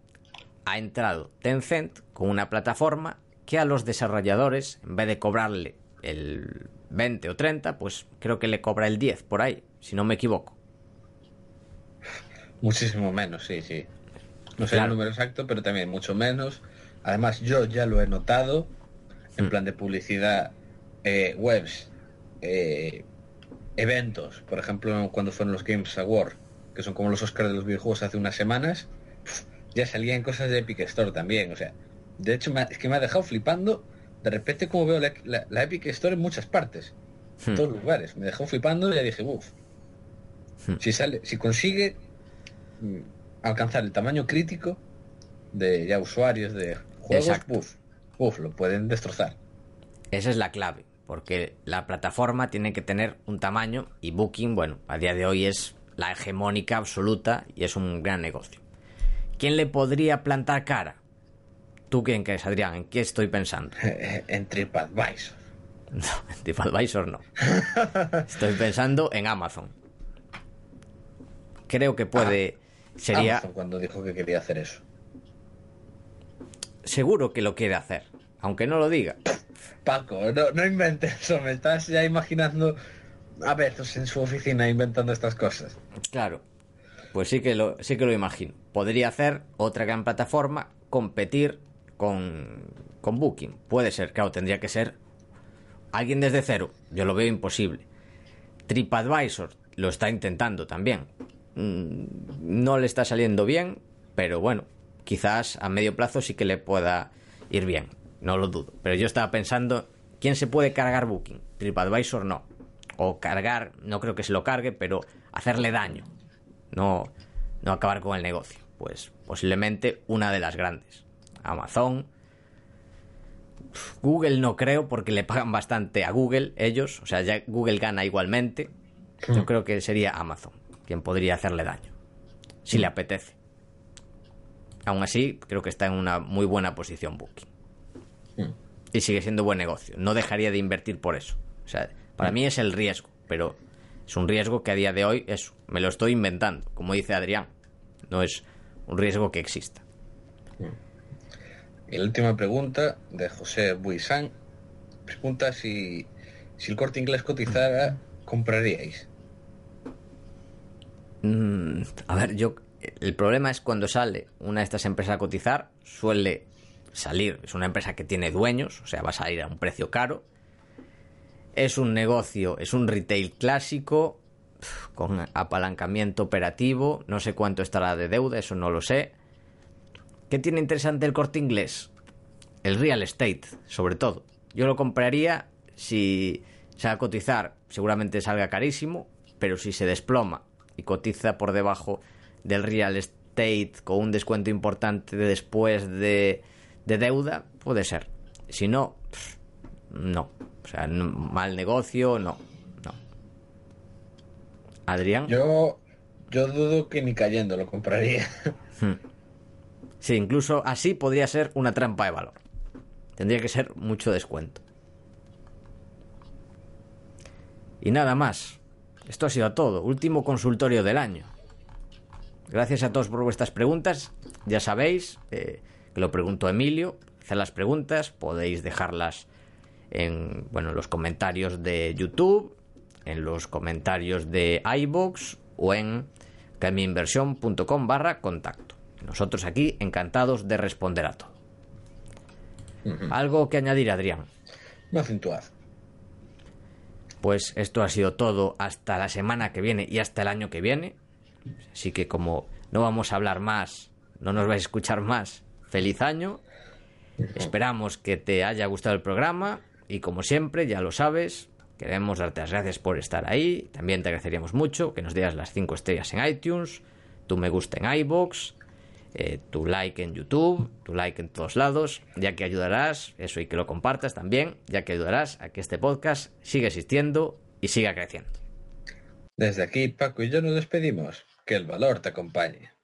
ha entrado Tencent con una plataforma que a los desarrolladores, en vez de cobrarle el 20 o 30, pues creo que le cobra el 10 por ahí, si no me equivoco. Muchísimo menos, sí, sí. No sé Claro. el número exacto, pero también mucho menos. Además, yo ya lo he notado en Mm. plan de publicidad, eh, webs, eh, eventos. Por ejemplo, cuando fueron los Games Awards, que son como los Oscars de los videojuegos hace unas semanas, ya salían cosas de Epic Store también. O sea, de hecho, es que me ha dejado flipando de repente como veo la, la- la Epic Store en muchas partes, en Hmm. todos lugares. Me dejó flipando y ya dije, uff, Hmm. si sale, si consigue alcanzar el tamaño crítico de ya usuarios de juegos, Exacto. uf, uf, lo pueden destrozar. Esa es la clave, porque la plataforma tiene que tener un tamaño y Booking, bueno, a día de hoy es la hegemónica absoluta y es un gran negocio. ¿Quién le podría plantar cara? ¿Tú quién crees, Adrián? ¿En qué estoy pensando? en TripAdvisor. No, en TripAdvisor no. Estoy pensando en Amazon. Creo que puede... Sería... Amazon cuando dijo que quería hacer eso. Seguro que lo quiere hacer, aunque no lo diga. Paco, no, no inventes eso, me estás ya imaginando a Bezos en su oficina inventando estas cosas. Claro, pues sí que lo, sí que lo imagino. Podría hacer otra gran plataforma, competir con, con Booking. Puede ser, claro, tendría que ser alguien desde cero. Yo lo veo imposible. TripAdvisor lo está intentando también. Mm, No le está saliendo bien, pero bueno, quizás a medio plazo sí que le pueda ir bien. No lo dudo. Pero yo estaba pensando, ¿quién se puede cargar Booking? TripAdvisor no. O cargar, no creo que se lo cargue, pero hacerle daño. No, no acabar con el negocio. Pues posiblemente una de las grandes. Amazon. Google no creo porque le pagan bastante a Google ellos. O sea, ya Google gana igualmente. Yo creo que sería Amazon quien podría hacerle daño. Si le apetece. Aún así, creo que está en una muy buena posición Booking. Y sigue siendo buen negocio. No dejaría de invertir por eso. O sea, para mí es el riesgo, pero es un riesgo que a día de hoy es, me lo estoy inventando, como dice Adrián. No es un riesgo que exista. Y la última pregunta de José Buisán. Pregunta si, si el corte inglés cotizara, ¿compraríais? Mm, a ver, yo. El problema es cuando sale una de estas empresas a cotizar, suele salir. Es una empresa que tiene dueños, o sea, va a salir a un precio caro. Es un negocio, es un retail clásico, con apalancamiento operativo. No sé cuánto estará de deuda, eso no lo sé. ¿Qué tiene interesante el corte inglés? El real estate, sobre todo. Yo lo compraría si se va a cotizar, seguramente salga carísimo, pero si se desploma y cotiza por debajo del real estate con un descuento importante de después de, de deuda, puede ser. Si no, no. O sea, no- mal negocio, no. No. Adrián. Yo, yo dudo que ni cayendo lo compraría. Sí, incluso así podría ser una trampa de valor. Tendría que ser mucho descuento. Y nada más. Esto ha sido todo. Último consultorio del año. Gracias a todos por vuestras preguntas. Ya sabéis eh, que lo preguntó Emilio. Hacer las preguntas podéis dejarlas en bueno, en los comentarios de YouTube, en los comentarios de iBox o en camiinversión.com barra contacto. Nosotros aquí encantados de responder a todo. ¿Algo que añadir, Adrián? No. Pues esto ha sido todo hasta la semana que viene y hasta el año que viene. Así que como no vamos a hablar más, no nos vais a escuchar más, feliz año. Esperamos que te haya gustado el programa y como siempre, ya lo sabes, queremos darte las gracias por estar ahí. También te agradeceríamos mucho que nos dieras las 5 estrellas en iTunes, tu me gusta en iBox eh, tu like en YouTube, tu like en todos lados, ya que ayudarás, eso y que lo compartas también, ya que ayudarás a que este podcast siga existiendo y siga creciendo. Desde aquí, Paco y yo nos despedimos. Que el valor te acompañe.